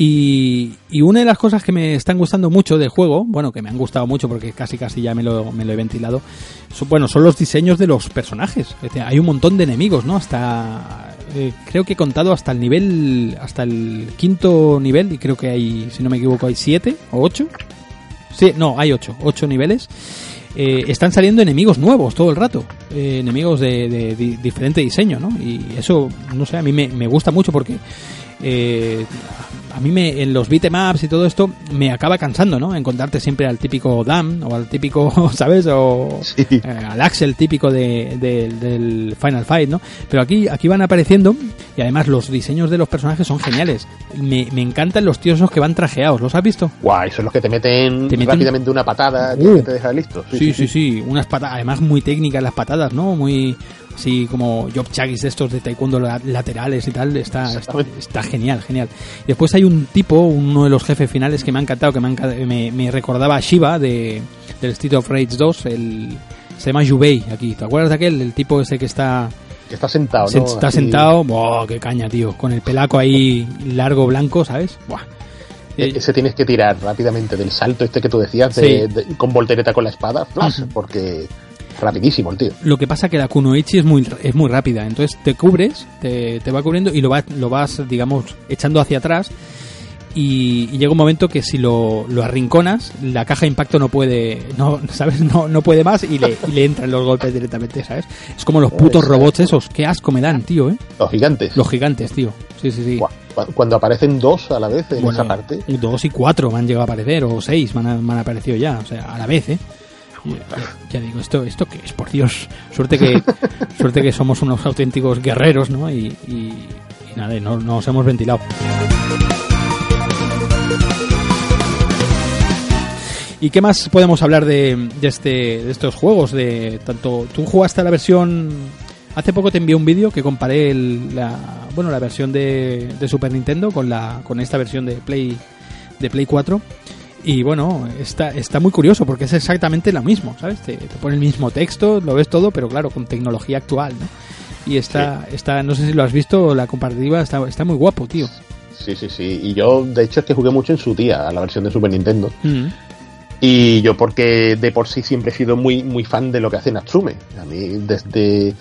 [SPEAKER 1] Y, y una de las cosas que me están gustando mucho del juego, bueno, que me han gustado mucho porque casi casi ya me lo, me lo he ventilado, son, bueno, son los diseños de los personajes. Es decir, hay un montón de enemigos, ¿no? Hasta, eh, creo que he contado hasta el nivel, hasta el quinto nivel y creo que hay, si no me equivoco, hay siete o ocho. Sí, no, hay ocho, ocho niveles. Eh, están saliendo enemigos nuevos todo el rato, eh, enemigos de, de di- diferente diseño, ¿no? Y eso, no sé, a mí me, me gusta mucho porque eh, a mí me, en los beatemaps y todo esto me acaba cansando, ¿no? Encontrarte siempre al típico Dam o al típico, ¿sabes? O
[SPEAKER 2] Sí.
[SPEAKER 1] eh, al Axel típico de, de- del Final Fight, ¿no? Pero aquí, aquí van apareciendo y además los diseños de los personajes son geniales. Me, me encantan los tíos esos que van trajeados, ¿los has visto?
[SPEAKER 2] Guau, eso es los que te meten,
[SPEAKER 1] Te meten-
[SPEAKER 2] rápidamente una patada que
[SPEAKER 1] Uh.
[SPEAKER 2] te deja listo.
[SPEAKER 1] Sí, sí, sí, unas patadas, además muy técnicas las patadas, ¿no? Muy así como job chagis de estos de taekwondo la- laterales y tal, está, está, está genial, genial. Después hay un tipo, uno de los jefes finales que me ha encantado, que me, me, me recordaba a Shiva de, del Street of Rage 2, el, se llama Yubei aquí, ¿te acuerdas de aquel? El tipo ese que está,
[SPEAKER 2] Que está sentado,
[SPEAKER 1] se-
[SPEAKER 2] ¿no?
[SPEAKER 1] está
[SPEAKER 2] Así-
[SPEAKER 1] sentado, ¡buah, qué caña, tío! Con el pelaco ahí largo, blanco, ¿sabes? ¡Buah! Eh,
[SPEAKER 2] Ese tienes que tirar rápidamente del salto este que tú decías, de- de- con voltereta con la espada, flash, porque rapidísimo el tío.
[SPEAKER 1] Lo que pasa que la Kunoichi es muy es muy rápida, entonces te cubres, te, te va cubriendo y lo vas, lo vas, digamos, echando hacia atrás y, y llega un momento que si lo, lo arrinconas, la caja de impacto no puede, no, ¿sabes? No, no puede más y le, y le entran los golpes directamente, ¿sabes? Es como los putos
[SPEAKER 2] Exacto.
[SPEAKER 1] robots esos, qué asco me dan, tío, ¿eh?
[SPEAKER 2] Los gigantes.
[SPEAKER 1] Los gigantes, tío. Sí, sí, sí.
[SPEAKER 2] Cuando aparecen dos a la vez en
[SPEAKER 1] Bueno,
[SPEAKER 2] esa parte,
[SPEAKER 1] dos y cuatro me han llegado a aparecer, o seis me han, me han aparecido ya, o sea, a la vez, ¿eh? Ya, digo, esto, esto qué es, por Dios. Suerte que, suerte que somos unos auténticos guerreros, ¿no? Y, y, y nada, y no no nos hemos ventilado. ¿Y qué más podemos hablar de, de este, de estos juegos? De tanto, tú jugaste la versión. Hace poco te envié un vídeo que comparé el- la, bueno, la versión de, de Super Nintendo con la, con esta versión de Play, de Play 4. Y bueno, está, está muy curioso porque es exactamente lo mismo, ¿sabes? Te, te pone el mismo texto, lo ves todo, pero claro, con tecnología actual, ¿no? Y está, está no sé si lo has visto, la comparativa está, está muy guapo, tío.
[SPEAKER 2] sí, sí, sí. Y yo, de hecho, es que jugué mucho en su día a la versión de Super Nintendo.
[SPEAKER 1] Mm.
[SPEAKER 2] Y yo porque de por sí siempre he sido muy muy fan de lo que hace Natsume. A mí desde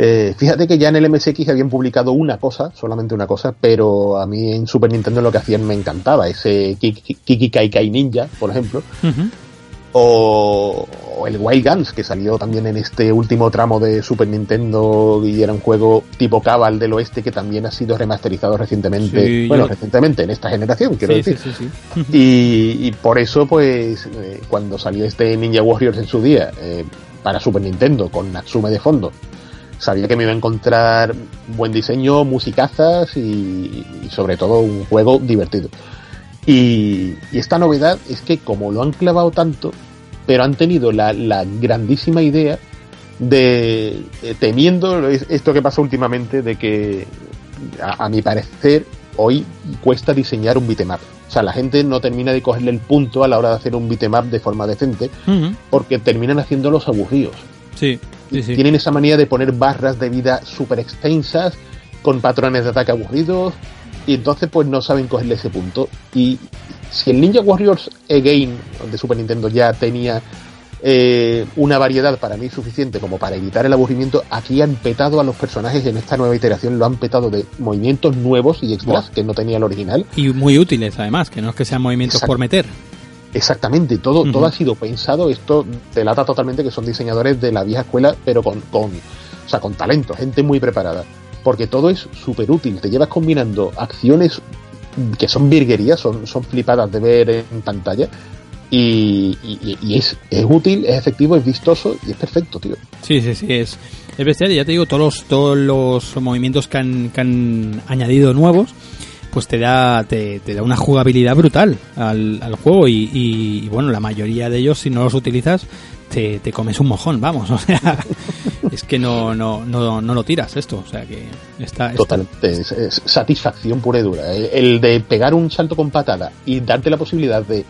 [SPEAKER 2] Eh, fíjate que ya en el MSX habían publicado una cosa, solamente una cosa, pero a mí en Super Nintendo lo que hacían me encantaba. Ese Kiki Kai Kai Ninja, por ejemplo, o, o el Wild Guns, que salió también en este último tramo de Super Nintendo y era un juego tipo Cabal del Oeste que también ha sido remasterizado recientemente.
[SPEAKER 1] Sí,
[SPEAKER 2] bueno,
[SPEAKER 1] yo-
[SPEAKER 2] recientemente, en esta generación, quiero
[SPEAKER 1] Sí,
[SPEAKER 2] decir.
[SPEAKER 1] sí, sí.
[SPEAKER 2] Y, y por eso, pues, eh, cuando salió este Ninja Warriors en su día eh, para Super Nintendo con Natsume de fondo, sabía que me iba a encontrar buen diseño, musicazas y, y sobre todo un juego divertido. Y, y esta novedad es que como lo han clavado tanto, pero han tenido la, la grandísima idea de, eh, temiendo es- esto que pasa últimamente de que a, a mi parecer hoy cuesta diseñar un beatmap. O sea, la gente no termina de cogerle el punto a la hora de hacer un beatmap de forma decente porque terminan haciéndolos aburridos.
[SPEAKER 1] Sí, sí, sí.
[SPEAKER 2] Tienen esa manía de poner barras de vida súper extensas, con patrones de ataque aburridos, y entonces pues no saben cogerle ese punto. Y si el Ninja Warriors Again de Super Nintendo ya tenía eh, una variedad para mí suficiente como para evitar el aburrimiento, aquí han petado a los personajes en esta nueva iteración, lo han petado de movimientos nuevos y extras que no tenía el original.
[SPEAKER 1] Y muy útiles, además, que no es que sean movimientos
[SPEAKER 2] Exacto.
[SPEAKER 1] por meter.
[SPEAKER 2] Exactamente, todo, todo ha sido pensado. Esto delata totalmente que son diseñadores de la vieja escuela, pero con, con, o sea, con talento, gente muy preparada. Porque todo es súper útil. Te llevas combinando acciones que son virguerías, son, son flipadas de ver en pantalla. Y, y- y es, es útil, es efectivo, es vistoso y es perfecto, tío.
[SPEAKER 1] Sí, sí, sí, es, es bestial. Y ya te digo, todos los, todos los movimientos que han, que han añadido nuevos, pues te da, te, te da una jugabilidad brutal al, juego. Y, bueno, la mayoría de ellos, si no los utilizas, te, comes un mojón, vamos. O sea, es que no, no, no, no lo tiras esto. O sea que está. está-
[SPEAKER 2] satisfacción pura y dura. El de pegar un salto con patada y darte la posibilidad de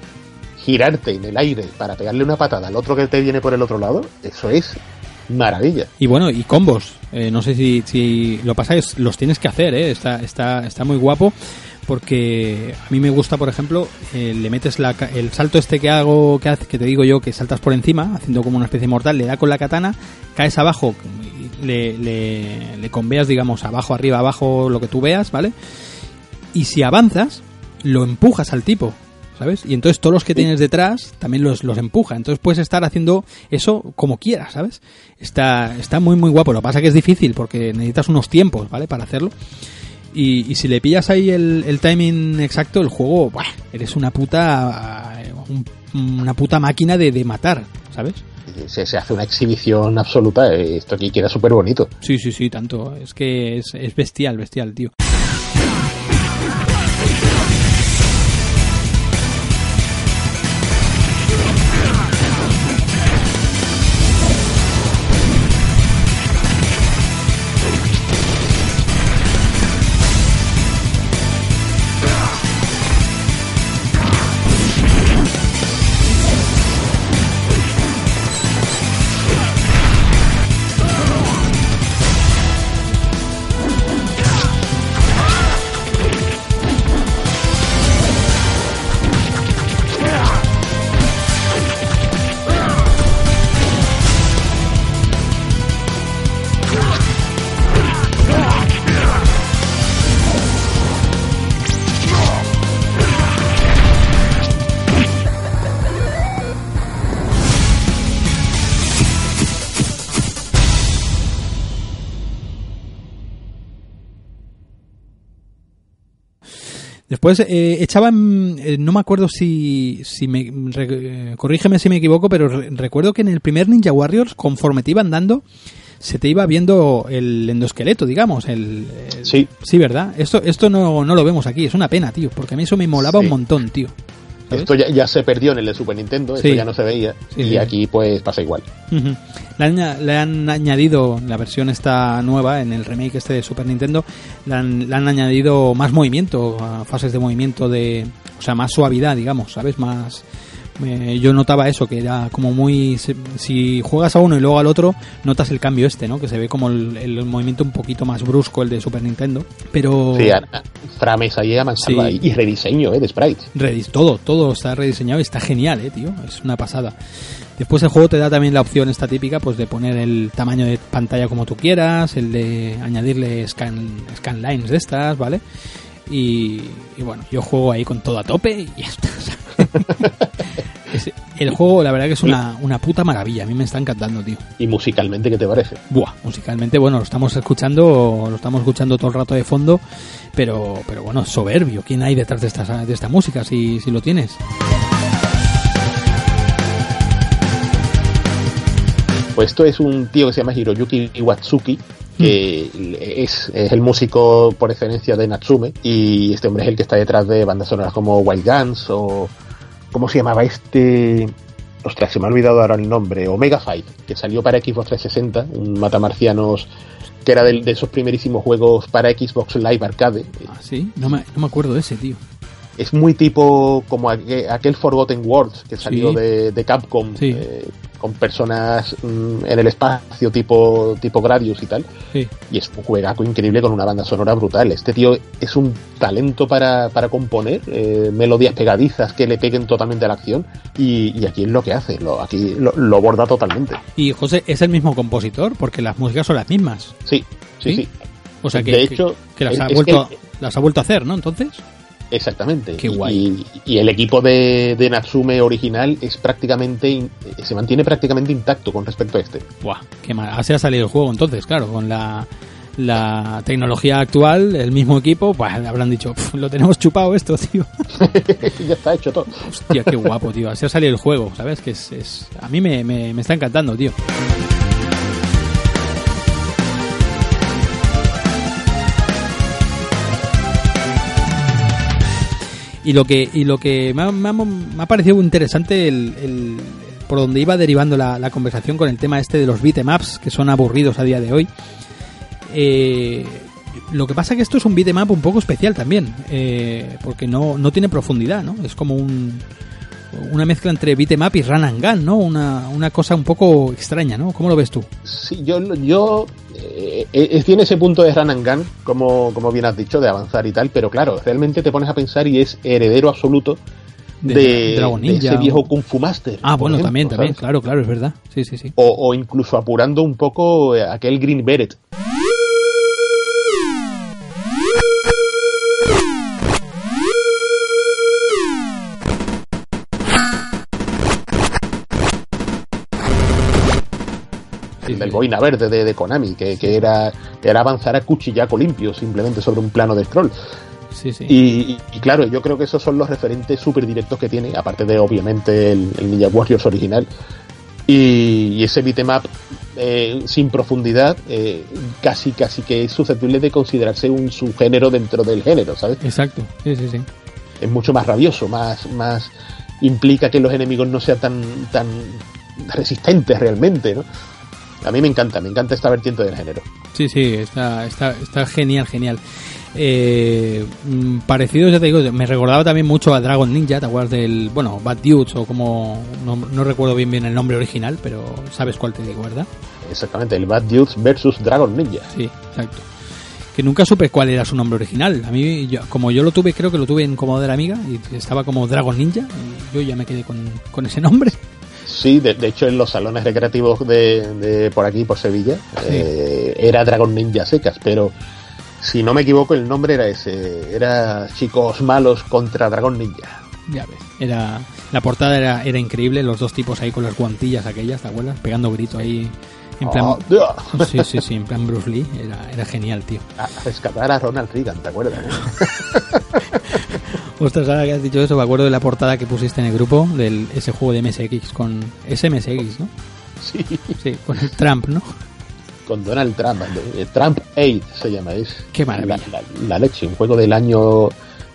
[SPEAKER 2] girarte en el aire para pegarle una patada al otro que te viene por el otro lado, eso es maravilla.
[SPEAKER 1] Y bueno, y combos. Eh, no sé si, si lo pasa es los tienes que hacer, ¿eh? Está, está, está muy guapo. Porque a mí me gusta, por ejemplo, eh, le metes la, el salto este que hago, que, que te digo yo, que saltas por encima, haciendo como una especie mortal, le da con la katana, caes abajo, le, le, le conveas, digamos, abajo, arriba, abajo, lo que tú veas, ¿vale? Y si avanzas, lo empujas al tipo, ¿sabes? Y entonces todos los que tienes detrás también los, los empuja. Entonces puedes estar haciendo eso como quieras, ¿sabes? Está, está muy, muy guapo. Lo que pasa que es difícil porque necesitas unos tiempos, ¿vale? Para hacerlo. Y, y si le pillas ahí el, el timing exacto, el juego, ¡buah! eres una puta, un- una puta máquina de, de matar, ¿sabes?
[SPEAKER 2] Se, se hace una exhibición absoluta, esto aquí queda súper bonito.
[SPEAKER 1] Sí, sí, sí, tanto. Es que es, es bestial, bestial, tío. Después eh, echaba, en- eh, no me acuerdo si, si me, re- eh, corrígeme si me equivoco, pero re- recuerdo que en el primer Ninja Warriors, conforme te iban dando, se te iba viendo el endoesqueleto, digamos, el, el-
[SPEAKER 2] Sí.
[SPEAKER 1] sí, ¿verdad? Esto, esto no, no lo vemos aquí, es una pena, tío, porque a mí eso me molaba
[SPEAKER 2] Sí.
[SPEAKER 1] un montón, tío.
[SPEAKER 2] Esto ya, ya se perdió en el de Super Nintendo, esto ya no se veía,
[SPEAKER 1] Sí,
[SPEAKER 2] y
[SPEAKER 1] sí.
[SPEAKER 2] aquí pues pasa igual.
[SPEAKER 1] Ujú. Le han, le han añadido la versión esta nueva en el remake este de Super Nintendo le han, le han añadido más movimiento fases de movimiento de o sea más suavidad digamos sabes más Eh, yo notaba eso, que era como muy... Si juegas a uno y luego al otro, notas el cambio este, ¿no? Que se ve como el, el movimiento un poquito más brusco, el de Super Nintendo. Pero...
[SPEAKER 2] Sí, Frames ahí a mansalva.
[SPEAKER 1] Sí.
[SPEAKER 2] Y rediseño, ¿eh? De sprites.
[SPEAKER 1] Redis- todo, todo está rediseñado y está genial, eh, tío. Es una pasada. Después el juego te da también la opción esta típica, pues de poner el tamaño de pantalla como tú quieras, el de añadirle scan, scan lines de estas, ¿vale? Y, y bueno, yo juego ahí con todo a tope y ya está. Es- el juego, la verdad que es una, una puta maravilla. A mí me está encantando, tío.
[SPEAKER 2] Y musicalmente, ¿qué te parece?
[SPEAKER 1] Buah, musicalmente, bueno, lo estamos escuchando, lo estamos escuchando todo el rato de fondo, pero, pero bueno, es soberbio. ¿Quién hay detrás de esta, de esta música si, si lo tienes?
[SPEAKER 2] Pues esto es un tío que se llama Hiroyuki Iwatsuki, que es, es el músico por excelencia de Natsume, y este hombre es el que está detrás de bandas sonoras como Wild Guns o... ¿Cómo se llamaba este...? Ostras, se me ha olvidado ahora el nombre. Omega Fight, que salió para Xbox 360, un matamarcianos que era de, esos primerísimos juegos para Xbox Live Arcade.
[SPEAKER 1] Ah, sí, no me, no me acuerdo de ese, tío.
[SPEAKER 2] Es muy tipo como aquel, aquel Forgotten Worlds que salió
[SPEAKER 1] Sí.
[SPEAKER 2] de, de Capcom,
[SPEAKER 1] Sí.
[SPEAKER 2] eh, con personas mm, en el espacio tipo, tipo Gradius y tal.
[SPEAKER 1] Sí.
[SPEAKER 2] Y es un juegaco increíble con una banda sonora brutal. Este tío es un talento para, para componer eh, melodías pegadizas que le peguen totalmente a la acción. Y, y aquí es lo que hace, lo, aquí lo, lo borda totalmente.
[SPEAKER 1] Y José, ¿es el mismo compositor? Porque las músicas son las mismas.
[SPEAKER 2] Sí, sí,
[SPEAKER 1] ¿Sí?
[SPEAKER 2] sí.
[SPEAKER 1] O sea que,
[SPEAKER 2] De
[SPEAKER 1] que-
[SPEAKER 2] hecho,
[SPEAKER 1] que las,
[SPEAKER 2] es-
[SPEAKER 1] ha vuelto,
[SPEAKER 2] que-
[SPEAKER 1] las ha vuelto a hacer, ¿no? Entonces.
[SPEAKER 2] Exactamente.
[SPEAKER 1] Qué
[SPEAKER 2] Y-
[SPEAKER 1] guay.
[SPEAKER 2] Y, y el equipo de, de Natsume original es prácticamente in- se mantiene prácticamente intacto con respecto a este.
[SPEAKER 1] Buah, qué mal. Así ha salido el juego entonces, claro, con la, la tecnología actual, el mismo equipo, pues habrán dicho, "Pf, lo tenemos chupado esto, tío.
[SPEAKER 2] ya está hecho todo.
[SPEAKER 1] Hostia, qué guapo, tío. Así ha salido el juego, ¿sabes? Que es, es- a mí me, me, me está encantando, tío. Y lo que, y lo que me ha, me ha- parecido interesante el, el- por donde iba derivando la, conversación con el tema este de los beatemaps, que son aburridos a día de hoy. Eh, lo que pasa que esto es un beatmap un poco especial también, eh, porque no, no tiene profundidad, ¿no? Es como un, una mezcla entre beatmap y run and gun, ¿no? Una, una cosa un poco extraña, ¿no? ¿Cómo lo ves tú?
[SPEAKER 2] Sí, yo eh, eh, tiene ese punto de run and gun, como, como bien has dicho, de avanzar y tal, pero claro, realmente te pones a pensar y es heredero absoluto
[SPEAKER 1] De
[SPEAKER 2] ese viejo Kung Fu Master.
[SPEAKER 1] Ah, bueno,
[SPEAKER 2] ejemplo,
[SPEAKER 1] también, también, claro, claro, es verdad. Sí, sí, sí.
[SPEAKER 2] O, o incluso apurando un poco eh, aquel Green Beret.
[SPEAKER 1] Sí,
[SPEAKER 2] del
[SPEAKER 1] sí.
[SPEAKER 2] boina verde de, de Konami, que, que era, era avanzar a cuchillaco limpio, simplemente sobre un plano de scroll.
[SPEAKER 1] Sí, sí.
[SPEAKER 2] Y, y- y claro, yo creo que esos son los referentes súper directos que tiene, aparte de obviamente el, el Ninja Warriors original. Y, y ese beatmap eh, sin profundidad, eh, casi casi que es susceptible de considerarse un subgénero dentro del género, ¿sabes?
[SPEAKER 1] Exacto, sí, sí, sí.
[SPEAKER 2] Es mucho más rabioso, más, más implica que los enemigos no sean tan, tan resistentes realmente, ¿no? A mí me encanta, me encanta esta vertiente del género.
[SPEAKER 1] Sí, sí, está, está, está genial, genial. Eh, mm, parecido, ya te digo, me recordaba también mucho a Dragon Ninja, ¿te acuerdas del, bueno, Bad Dudes o como, no, no recuerdo bien bien el nombre original, pero sabes cuál te digo, ¿verdad?
[SPEAKER 2] Exactamente, el Bad Dudes versus Dragon Ninja.
[SPEAKER 1] Sí, exacto. Que nunca supe cuál era su nombre original. A mí, yo- como yo lo tuve, creo que lo tuve en Commodore de la Amiga y estaba como Dragon Ninja y yo ya me quedé con, con ese nombre.
[SPEAKER 2] Sí, de, de hecho en los salones recreativos de, de por aquí, por Sevilla, eh, era Dragon Ninja secas, pero si no me equivoco el nombre era ese, era Chicos Malos contra Dragon Ninja.
[SPEAKER 1] Ya ves. Era, la portada era, era increíble, los dos tipos ahí con las guantillas aquellas, ¿te acuerdas? Pegando grito ahí. En plan,
[SPEAKER 2] Oh, ¡ah!
[SPEAKER 1] sí, sí, sí, en plan Bruce Lee. Era, era genial, tío.
[SPEAKER 2] a rescatar a Ronald Reagan, ¿te acuerdas?
[SPEAKER 1] Ostras, ahora que has dicho eso, me acuerdo de la portada que pusiste en el grupo del ese juego de MSX con ese MSX, ¿no?
[SPEAKER 2] Sí,
[SPEAKER 1] Sí, con el Trump, ¿no?
[SPEAKER 2] con Donald Trump, eh, Trump 8 se llama, es
[SPEAKER 1] Qué maravilla.
[SPEAKER 2] La, la- la leche, un juego del año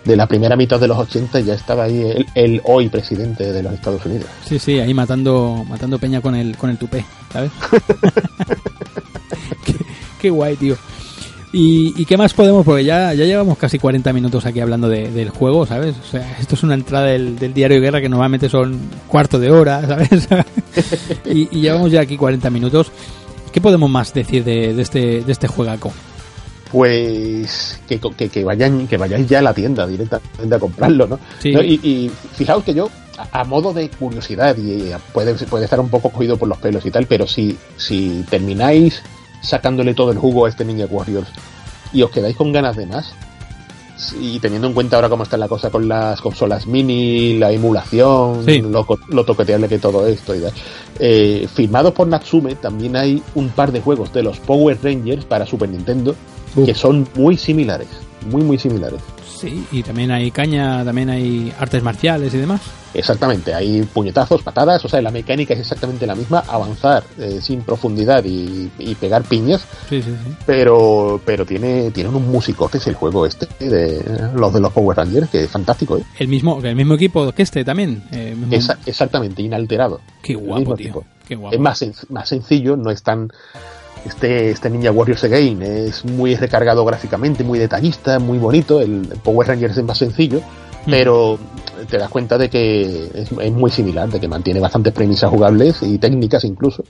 [SPEAKER 2] de la primera mitad de los 80 y ya estaba ahí el, el hoy presidente de los Estados Unidos.
[SPEAKER 1] Sí, sí, ahí matando matando peña con el con el tupé, ¿sabes? qué, qué guay, tío. ¿Y, y qué más podemos? Porque ya, ya llevamos casi 40 minutos aquí hablando de- del juego, ¿sabes? O sea, esto es una entrada del, del diario de guerra que normalmente son cuarto de hora, ¿sabes? y, y llevamos ya aquí 40 minutos. ¿Qué podemos más decir de, de este, de este juegaco?
[SPEAKER 2] Pues que, que, que vayan, que vayáis ya a la tienda directamente a comprarlo, ¿no?
[SPEAKER 1] Sí.
[SPEAKER 2] ¿No? Y, y fijaos que yo, a, modo de curiosidad, y puede, puede estar un poco cogido por los pelos y tal, pero si, si termináis sacándole todo el jugo a este Ninja Warriors y os quedáis con ganas de más, y teniendo en cuenta ahora cómo está la cosa con las consolas mini, la emulación,
[SPEAKER 1] Sí.
[SPEAKER 2] lo, lo toqueteable que todo esto y tal. Eh, firmados por Natsume también hay un par de juegos de los Power Rangers para Super Nintendo que son muy similares, muy muy similares.
[SPEAKER 1] Sí, y también hay caña, también hay artes marciales y demás.
[SPEAKER 2] Exactamente, hay puñetazos, patadas, o sea, la mecánica es exactamente la misma, avanzar eh, sin profundidad y, y pegar piñas,
[SPEAKER 1] Sí, sí, sí.
[SPEAKER 2] pero pero tiene tienen un musicote es el juego este de los de los Power Rangers, que es fantástico, ¿eh?
[SPEAKER 1] El mismo, el mismo equipo que este también. eh, mismo-
[SPEAKER 2] Esa- exactamente, inalterado.
[SPEAKER 1] Qué guapo, tío. Qué guapo.
[SPEAKER 2] Es más, más sencillo, no es tan... Este, este Ninja Warriors Again es muy recargado gráficamente, muy detallista, muy bonito. El Power Rangers es más sencillo,
[SPEAKER 1] Mm.
[SPEAKER 2] pero te das cuenta de que es, es muy similar, de que mantiene bastantes premisas jugables y técnicas incluso,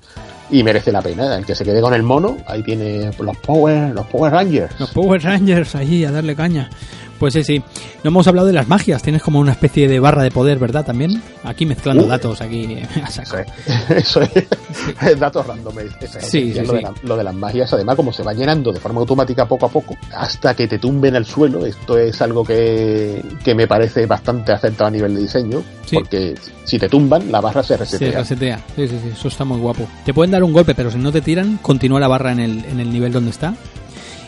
[SPEAKER 2] y merece la pena. El que se quede con el mono, ahí tiene los Power, los Power Rangers.
[SPEAKER 1] Los Power Rangers ahí a darle caña. Pues sí, sí. No hemos hablado de las magias. Tienes como una especie de barra de poder, ¿verdad? También. Aquí mezclando
[SPEAKER 2] Uh.
[SPEAKER 1] datos, aquí a saco.
[SPEAKER 2] Eso es, eso es datos random. es
[SPEAKER 1] Sí, sí,
[SPEAKER 2] lo,
[SPEAKER 1] sí.
[SPEAKER 2] De la- lo de las magias, además, como se va llenando de forma automática poco a poco, hasta que te tumben al suelo. Esto es algo que, que me parece bastante acertado a nivel de diseño, porque si te tumban, la barra se
[SPEAKER 1] Se
[SPEAKER 2] resetea.
[SPEAKER 1] resetea. Sí, sí, sí. Eso está muy guapo. Te pueden dar un golpe, pero si no te tiran, continúa la barra en el, en el nivel donde está.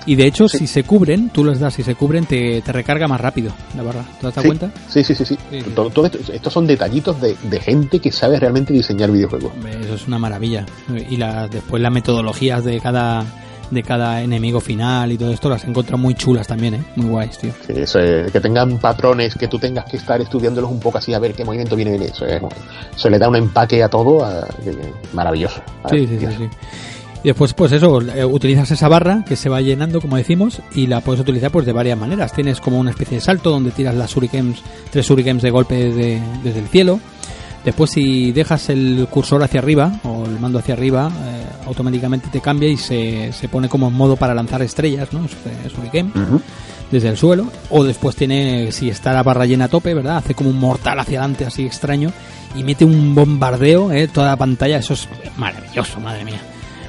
[SPEAKER 1] Y de hecho,
[SPEAKER 2] Sí.
[SPEAKER 1] si se cubren, tú les das, si se cubren, te, te recarga más rápido la barra. ¿Te
[SPEAKER 2] Sí,
[SPEAKER 1] cuenta?
[SPEAKER 2] sí, sí, sí, sí. Todo- todo esto- estos son detallitos de, de gente que sabe realmente diseñar videojuegos.
[SPEAKER 1] Eso es una maravilla. Y la, después las metodologías de cada de cada enemigo final y todo esto las he encontrado muy chulas también, ¿eh? Muy guays, tío.
[SPEAKER 2] Sí, eso es, que tengan patrones, que tú tengas que estar estudiándolos un poco así a ver qué movimiento viene bien. Eso, es, eso le da un empaque a todo a- maravilloso.
[SPEAKER 1] Sí, sí, sí, sí. Y después, pues eso, eh, utilizas esa barra que se va llenando, como decimos, y la puedes utilizar pues de varias maneras. Tienes como una especie de salto donde tiras las shurikens, tres shurikens de golpe de- desde el cielo. Después, si dejas el cursor hacia arriba o el mando hacia arriba, eh, automáticamente te cambia y se, se pone como en modo para lanzar estrellas, ¿no? Shuriken
[SPEAKER 2] Ujú.
[SPEAKER 1] desde el suelo. O después tiene, si está la barra llena a tope, ¿verdad? Hace como un mortal hacia adelante así extraño y mete un bombardeo, ¿eh? Toda la pantalla, eso es maravilloso, madre mía.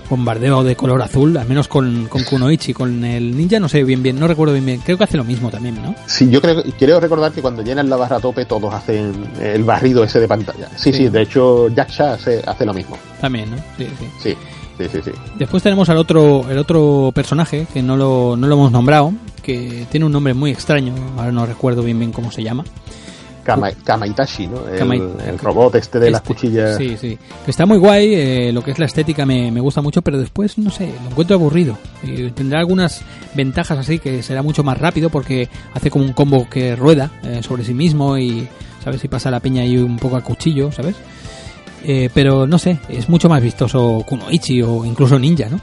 [SPEAKER 1] Bombardeo de color azul, al menos con, con Kunoichi, con el ninja no sé bien bien, no recuerdo bien bien, creo que hace lo mismo también, ¿no?
[SPEAKER 2] Sí, yo creo, quiero recordar que cuando llenan la barra a tope todos hacen el barrido ese de pantalla. Sí, sí,
[SPEAKER 1] Sí.
[SPEAKER 2] de hecho Yaksha hace, hace lo mismo.
[SPEAKER 1] También, ¿no? Sí, sí.
[SPEAKER 2] Sí, sí, sí, sí.
[SPEAKER 1] Después tenemos al otro, el otro personaje que no lo, no lo hemos nombrado, que tiene un nombre muy extraño, ahora no recuerdo bien bien cómo se llama.
[SPEAKER 2] Kama, Kamaitashi, ¿no? El,
[SPEAKER 1] Kamai-
[SPEAKER 2] el robot este de las
[SPEAKER 1] Este,
[SPEAKER 2] cuchillas.
[SPEAKER 1] Sí, sí. Está muy guay, eh, lo que es la estética me, me gusta mucho, pero después, no sé, lo encuentro aburrido. Y tendrá algunas ventajas así, que será mucho más rápido porque hace como un combo que rueda eh, sobre sí mismo y, ¿sabes? Si pasa la peña ahí un poco a cuchillo, ¿sabes? Eh, pero no sé, es mucho más vistoso Kunoichi o incluso Ninja, ¿no?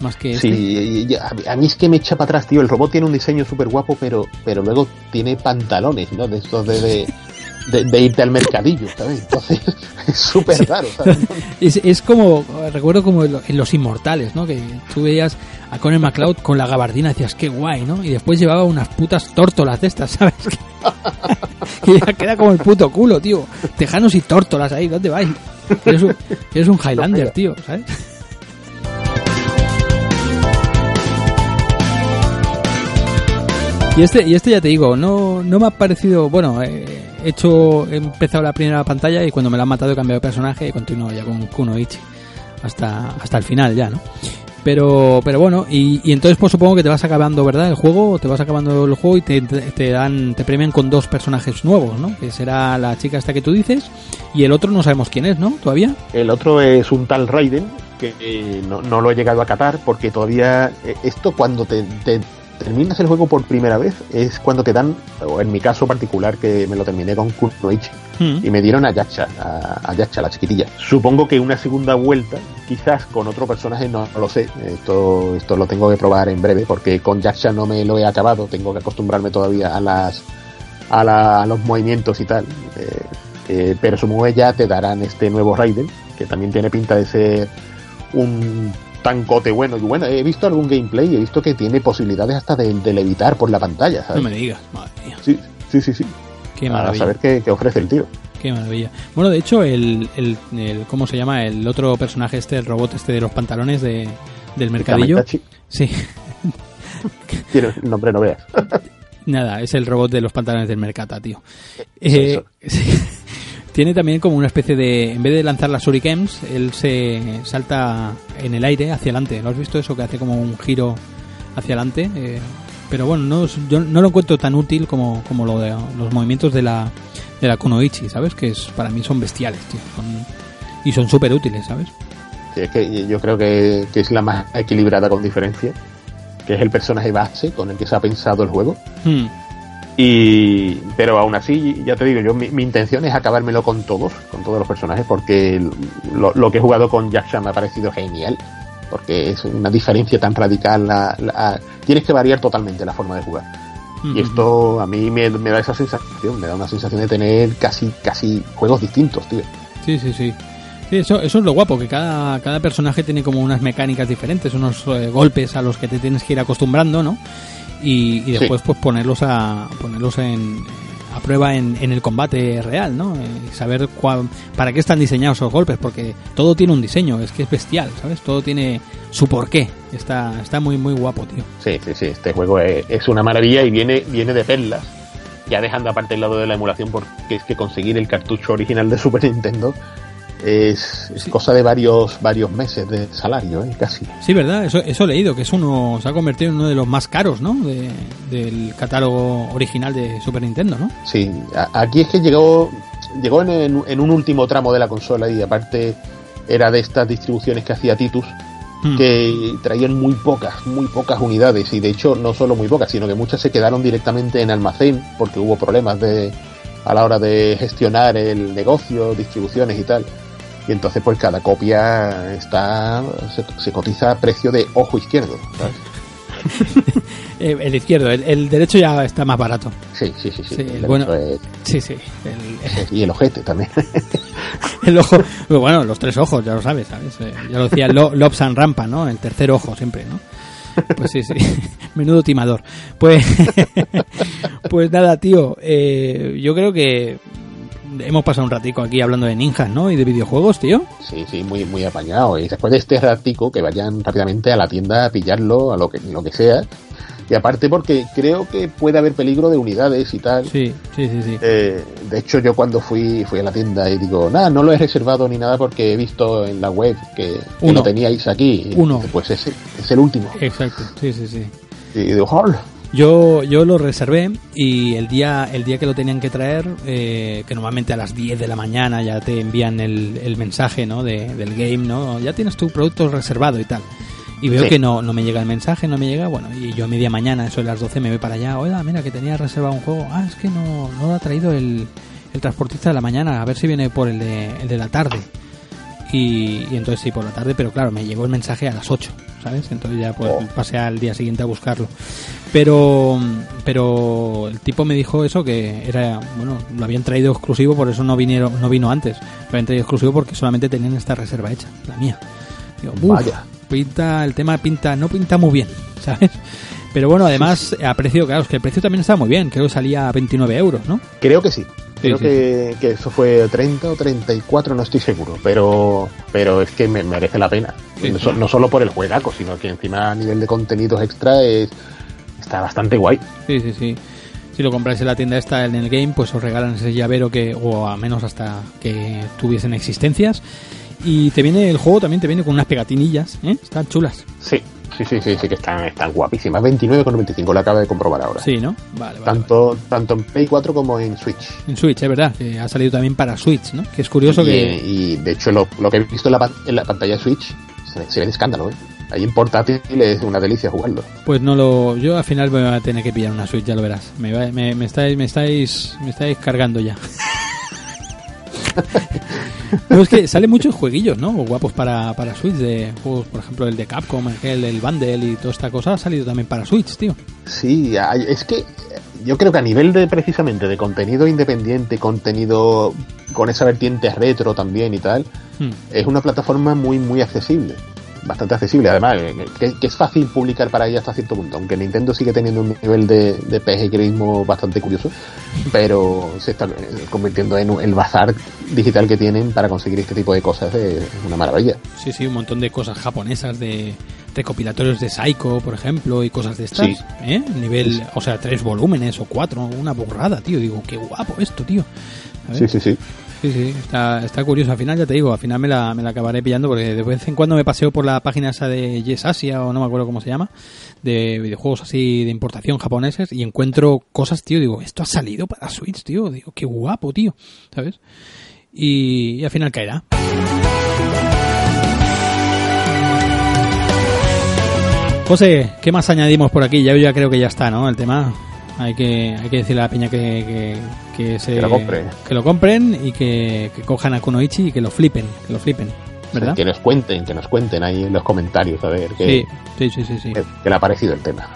[SPEAKER 1] Más que este.
[SPEAKER 2] Sí, y a, mí es que me echa para atrás, tío. El robot tiene un diseño súper guapo, pero, pero luego tiene pantalones, ¿no? De estos de, de, de- de irte al mercadillo, ¿sabes? Entonces es súper raro, ¿sabes?
[SPEAKER 1] Es, es como, recuerdo como en lo- en Los Inmortales, ¿no? Que tú veías a Conor McLeod con la gabardina decías, qué guay, ¿no? Y después llevaba unas putas tórtolas de estas, ¿sabes? y ya queda como el puto culo, tío. Tejanos y tórtolas ahí, ¿dónde vais? Eres un, eres un Highlander, tío, ¿sabes? Y este, y este ya te digo, no, no me ha parecido, bueno, eh, he hecho, he empezado la primera pantalla y cuando me la han matado he cambiado de personaje y continúo ya con Kunoichi hasta, hasta el final ya, ¿no? Pero, pero bueno, y, entonces pues supongo que te vas acabando, ¿verdad? El juego, te vas acabando el juego y te, te dan, te premian con dos personajes nuevos, ¿no? Que será la chica esta que tú dices y el otro no sabemos quién es, ¿no? Todavía.
[SPEAKER 2] El otro es un tal Raiden, que eh, no, no lo he llegado a catar, porque todavía eh, esto cuando te terminas el juego por primera vez es cuando te dan, o en mi caso particular que me lo terminé con Kunoichi,
[SPEAKER 1] Hmm.
[SPEAKER 2] y me dieron a Yaksha, a, a Yaksha, la chiquitilla. Supongo que una segunda vuelta quizás con otro personaje no, lo sé. Esto, esto lo tengo que probar en breve porque con Jacksha no me lo he acabado. Tengo que acostumbrarme todavía a las a, la- a los movimientos y tal. Eh, eh, pero supongo que ya te darán este nuevo Raiden que también tiene pinta de ser un tancote bueno. Y bueno, he visto algún gameplay y he visto que tiene posibilidades hasta de, de levitar por la pantalla,
[SPEAKER 1] No
[SPEAKER 2] ¿sabes?
[SPEAKER 1] me digas, madre mía,
[SPEAKER 2] Sí, sí, sí, sí.
[SPEAKER 1] qué
[SPEAKER 2] a
[SPEAKER 1] maravilla.
[SPEAKER 2] saber qué, qué ofrece el tío.
[SPEAKER 1] Qué maravilla. Bueno, de hecho, el, el, el- ¿cómo se llama? El otro personaje este, el robot este de los pantalones de, del mercadillo. Sí,
[SPEAKER 2] Tiene un nombre, no veas.
[SPEAKER 1] nada, es el robot de los pantalones del Mercata, tío. Eh, sí. Tiene también como una especie de, en vez de lanzar las shurikens, él se salta en el aire hacia adelante. ¿Lo has visto eso? Que hace como un giro hacia adelante. Eh, pero bueno, no, yo no lo encuentro tan útil como, como lo de los movimientos de la, de la Kunoichi, ¿sabes? Que es, para mí son bestiales, tío. Son- y son súper útiles, ¿sabes?
[SPEAKER 2] Sí, es que yo creo que, que es la más equilibrada con diferencia, que es el personaje base con el que se ha pensado el juego.
[SPEAKER 1] Hmm.
[SPEAKER 2] Y pero aún así, ya te digo, yo mi, mi intención es acabármelo con todos, con todos los personajes, porque lo, lo que he jugado con Jacksha me ha parecido genial, porque es una diferencia tan radical. La, la- tienes que variar totalmente la forma de jugar. Y esto a mí me, me da esa sensación, me da una sensación de tener casi casi juegos distintos, tío.
[SPEAKER 1] Sí, sí, sí. Sí, eso, eso es lo guapo, que cada, cada personaje tiene como unas mecánicas diferentes, unos eh, golpes a los que te tienes que ir acostumbrando, ¿no? Y, y después pues ponerlos a ponerlos en, a prueba en, en el combate real, ¿no? Eh, Y saber cuál, para qué están diseñados esos golpes, porque todo tiene un diseño, es que es bestial, ¿sabes? Todo tiene su porqué. Está, está muy, muy guapo, tío.
[SPEAKER 2] Sí, sí, sí, este juego es, es una maravilla y viene, viene de perlas. Ya dejando aparte el lado de la emulación, porque es que conseguir el cartucho original de Super Nintendo es, es
[SPEAKER 1] Sí.
[SPEAKER 2] cosa de varios, varios meses de salario, ¿eh? casi.
[SPEAKER 1] Sí, ¿verdad? Eso, eso he leído, que es uno, se ha convertido en uno de los más caros, ¿no? De- del catálogo original de Super Nintendo, ¿no?
[SPEAKER 2] Sí, a- aquí es que llegó, llegó en, en- en un último tramo de la consola y aparte era de estas distribuciones que hacía Titus,
[SPEAKER 1] Hmm.
[SPEAKER 2] que traían muy pocas, muy pocas unidades y de hecho no solo muy pocas, sino que muchas se quedaron directamente en almacén porque hubo problemas de a la hora de gestionar el negocio, distribuciones y tal. Y entonces pues cada copia está se, se cotiza a precio de ojo izquierdo, ¿sabes?
[SPEAKER 1] Eh, el izquierdo, el, el derecho ya está más barato.
[SPEAKER 2] Sí, sí, sí, sí.
[SPEAKER 1] Sí,
[SPEAKER 2] El
[SPEAKER 1] bueno.
[SPEAKER 2] es-
[SPEAKER 1] Sí, sí. El,
[SPEAKER 2] y el ojete también.
[SPEAKER 1] el ojo, bueno, los tres ojos, ya lo sabes, ¿sabes? Eh, ya lo decía Lo- Lobs and Rampa, ¿no? El tercer ojo siempre, ¿no? Pues sí, sí. Menudo timador. Pues, pues nada, tío. eh, yo creo que hemos pasado un ratico aquí hablando de ninjas, ¿no? Y de videojuegos, tío.
[SPEAKER 2] Sí, sí, muy, muy apañado. Y después de este ratico, que vayan rápidamente a la tienda a pillarlo, a lo que, lo que sea. Y aparte porque creo que puede haber peligro de unidades y tal.
[SPEAKER 1] Sí, sí, sí, sí.
[SPEAKER 2] Eh, de hecho, yo cuando fui, fui a la tienda y digo, nada, no lo he reservado ni nada porque he visto en la web que, que lo teníais aquí.
[SPEAKER 1] Uno.
[SPEAKER 2] Pues ese es el último.
[SPEAKER 1] Exacto, sí, sí, sí.
[SPEAKER 2] Y digo, "Jol".
[SPEAKER 1] Yo, yo lo reservé y el día, el día que lo tenían que traer, eh, que normalmente a las 10 de la mañana ya te envían el, el mensaje ¿no? de, del game, ¿no? Ya tienes tu producto reservado y tal. Y veo
[SPEAKER 2] Sí.
[SPEAKER 1] que no, no me llega el mensaje, no me llega, bueno, y yo a media mañana, eso de las 12, me voy para allá, oiga, mira que tenía reservado un juego, ah, es que no, no lo ha traído el, el transportista de la mañana, a ver si viene por el de, el de la tarde. Y, y entonces sí, por la tarde, pero claro, me llegó el mensaje a las 8, ¿sabes? Entonces ya pues
[SPEAKER 2] Oh.
[SPEAKER 1] pasé al día siguiente a buscarlo. Pero, pero el tipo me dijo eso que era, bueno, lo habían traído exclusivo, por eso no vinieron, no vino antes. Lo habían traído exclusivo porque solamente tenían esta reserva hecha, la mía. Digo, "Uf,
[SPEAKER 2] Vaya.
[SPEAKER 1] pinta, el tema pinta, no pinta muy bien, ¿sabes? Pero bueno, además, a precio, claro, es que el precio también estaba muy bien, creo que salía a 29 euros, ¿no?
[SPEAKER 2] Creo que sí. Creo
[SPEAKER 1] sí,
[SPEAKER 2] que, que eso fue 30 o 34, no estoy seguro. Pero pero es que me merece la pena.
[SPEAKER 1] Sí,
[SPEAKER 2] no solo por el juegaco, sino que encima a nivel de contenidos extra es, está bastante guay.
[SPEAKER 1] Sí, sí, sí. Si lo compráis en la tienda esta en el game, pues os regalan ese llavero que, o a menos hasta que tuviesen existencias. Y te viene el juego también te viene con unas pegatinillas, ¿eh? Están chulas.
[SPEAKER 2] Sí, sí, sí, sí, sí que están, están guapísimas. 29,95 lo acabo de comprobar ahora.
[SPEAKER 1] Sí, ¿no? Vale, vale.
[SPEAKER 2] tanto, tanto en Play 4 como en Switch.
[SPEAKER 1] En Switch, es verdad, que ha salido también para Switch, ¿no? Que es curioso
[SPEAKER 2] y,
[SPEAKER 1] que...
[SPEAKER 2] y, de hecho lo, lo que he visto en la, en la pantalla de Switch se, ve- se ve de escándalo, ¿eh? Ahí en portátil es una delicia jugarlo.
[SPEAKER 1] Pues no lo... Yo al final me voy a tener que pillar una Switch, ya lo verás. Me, va- me, me estáis, me, estáis, me estáis cargando ya. No, es que salen muchos jueguillos, ¿no? Guapos para, para Switch, de juegos, por ejemplo, el de Capcom, el, el Bundle y toda esta cosa ha salido también para Switch, tío.
[SPEAKER 2] Sí, es que yo creo que a nivel de precisamente de contenido independiente, contenido con esa vertiente retro también y tal,
[SPEAKER 1] Hmm.
[SPEAKER 2] es una plataforma muy muy accesible. Bastante accesible, además, eh, que, que es fácil publicar para ella hasta cierto punto, aunque Nintendo sigue teniendo un nivel de, de bastante curioso, pero se está eh, convirtiendo en el bazar digital que tienen para conseguir este tipo de cosas, es una maravilla.
[SPEAKER 1] Sí, sí, un montón de cosas japonesas, de recopilatorios de Psycho, por ejemplo, y cosas de estas.
[SPEAKER 2] Sí.
[SPEAKER 1] ¿eh? Nivel, o sea, tres volúmenes o cuatro, una burrada, tío. Digo, qué guapo esto, tío.
[SPEAKER 2] Sí, sí, sí.
[SPEAKER 1] Sí, sí, está, está curioso. Al final, ya te digo, al final me la, me la acabaré pillando porque de vez en cuando me paseo por la página esa de Yes Asia o no me acuerdo cómo se llama, de videojuegos así de importación japoneses y encuentro cosas, tío. Digo, esto ha salido para Switch, tío. Digo, qué guapo, tío. ¿Sabes? Y, al final caerá. José, ¿qué más añadimos por aquí? Yo ya creo que ya está, ¿no? El tema. Hay que, hay que decirle a la peña que, que, que se,
[SPEAKER 2] Que lo compre.
[SPEAKER 1] que lo compren y que, que cojan a Kunoichi y que lo flipen, que lo flipen, ¿verdad?
[SPEAKER 2] Que nos cuenten, que nos cuenten ahí en los comentarios a ver qué,
[SPEAKER 1] Sí, sí, sí, sí, sí.
[SPEAKER 2] qué- qué le ha parecido el tema.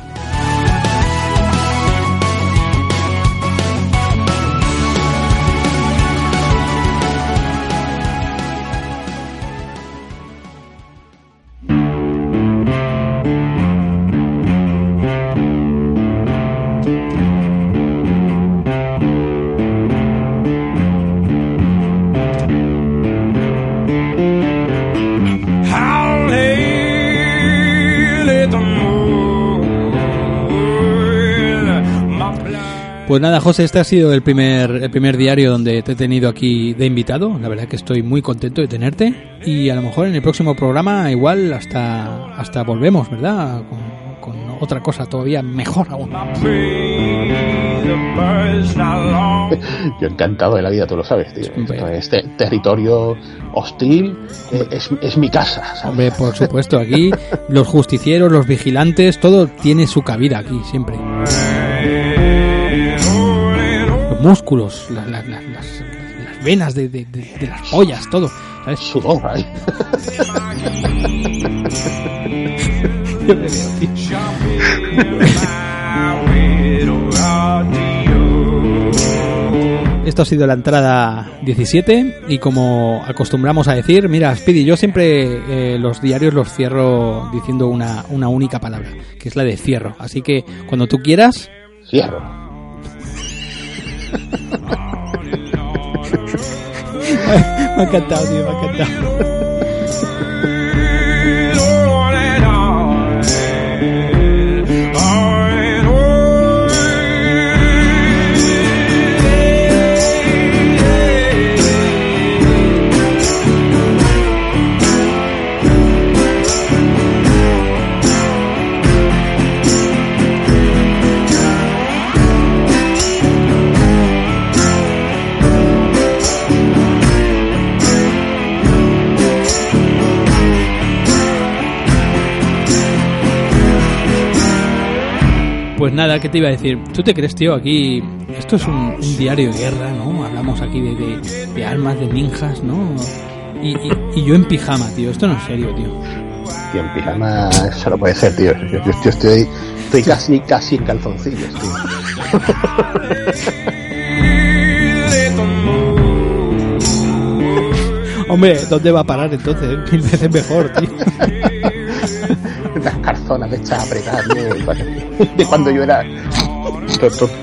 [SPEAKER 1] Pues nada, José, este ha sido el primer, el primer diario donde te he tenido aquí de invitado. La verdad que estoy muy contento de tenerte. Y a lo mejor en el próximo programa igual hasta, hasta volvemos, ¿verdad? Con, con otra cosa todavía mejor aún.
[SPEAKER 2] Yo encantado de la vida, tú lo sabes, tío.
[SPEAKER 1] Hombre.
[SPEAKER 2] Esto es te- territorio hostil, eh, es, es mi casa, ¿sabes?
[SPEAKER 1] Hombre, por supuesto, aquí los justicieros, los vigilantes, todo tiene su cabida aquí, siempre. Los músculos, la- la- la- las, las venas de, de- de- de las pollas, todo. ¿sabes?
[SPEAKER 2] Sudor
[SPEAKER 1] tío. Esto ha sido la entrada 17 y como acostumbramos a decir, mira, Speedy, yo siempre eh, los diarios los cierro diciendo una, una única palabra, que es la de cierro. Así que cuando tú quieras,
[SPEAKER 2] Cierro.
[SPEAKER 1] Me ha encantado, tío, me ha encantado. Pues nada, ¿qué te iba a decir? ¿Tú te crees, tío? Aquí, esto es un, un diario de guerra, ¿no? Hablamos aquí de, de, de armas, de ninjas, ¿no? Y, y, y yo en pijama, tío. Esto no es serio, tío.
[SPEAKER 2] Tío, en pijama, eso no puede ser, tío. Yo, yo- yo estoy, estoy casi, casi en calzoncillos, tío.
[SPEAKER 1] Hombre, ¿dónde va a parar entonces? Mil veces mejor, tío.
[SPEAKER 2] Las calzonas hechas apretadas, tío. De cuando yo era...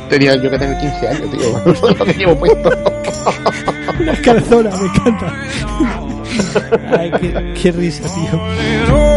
[SPEAKER 2] Tenía yo que tener 15 años, tío. Lo que llevo puesto.
[SPEAKER 1] Una calzona, me encanta. Ay, qué, qué risa, tío.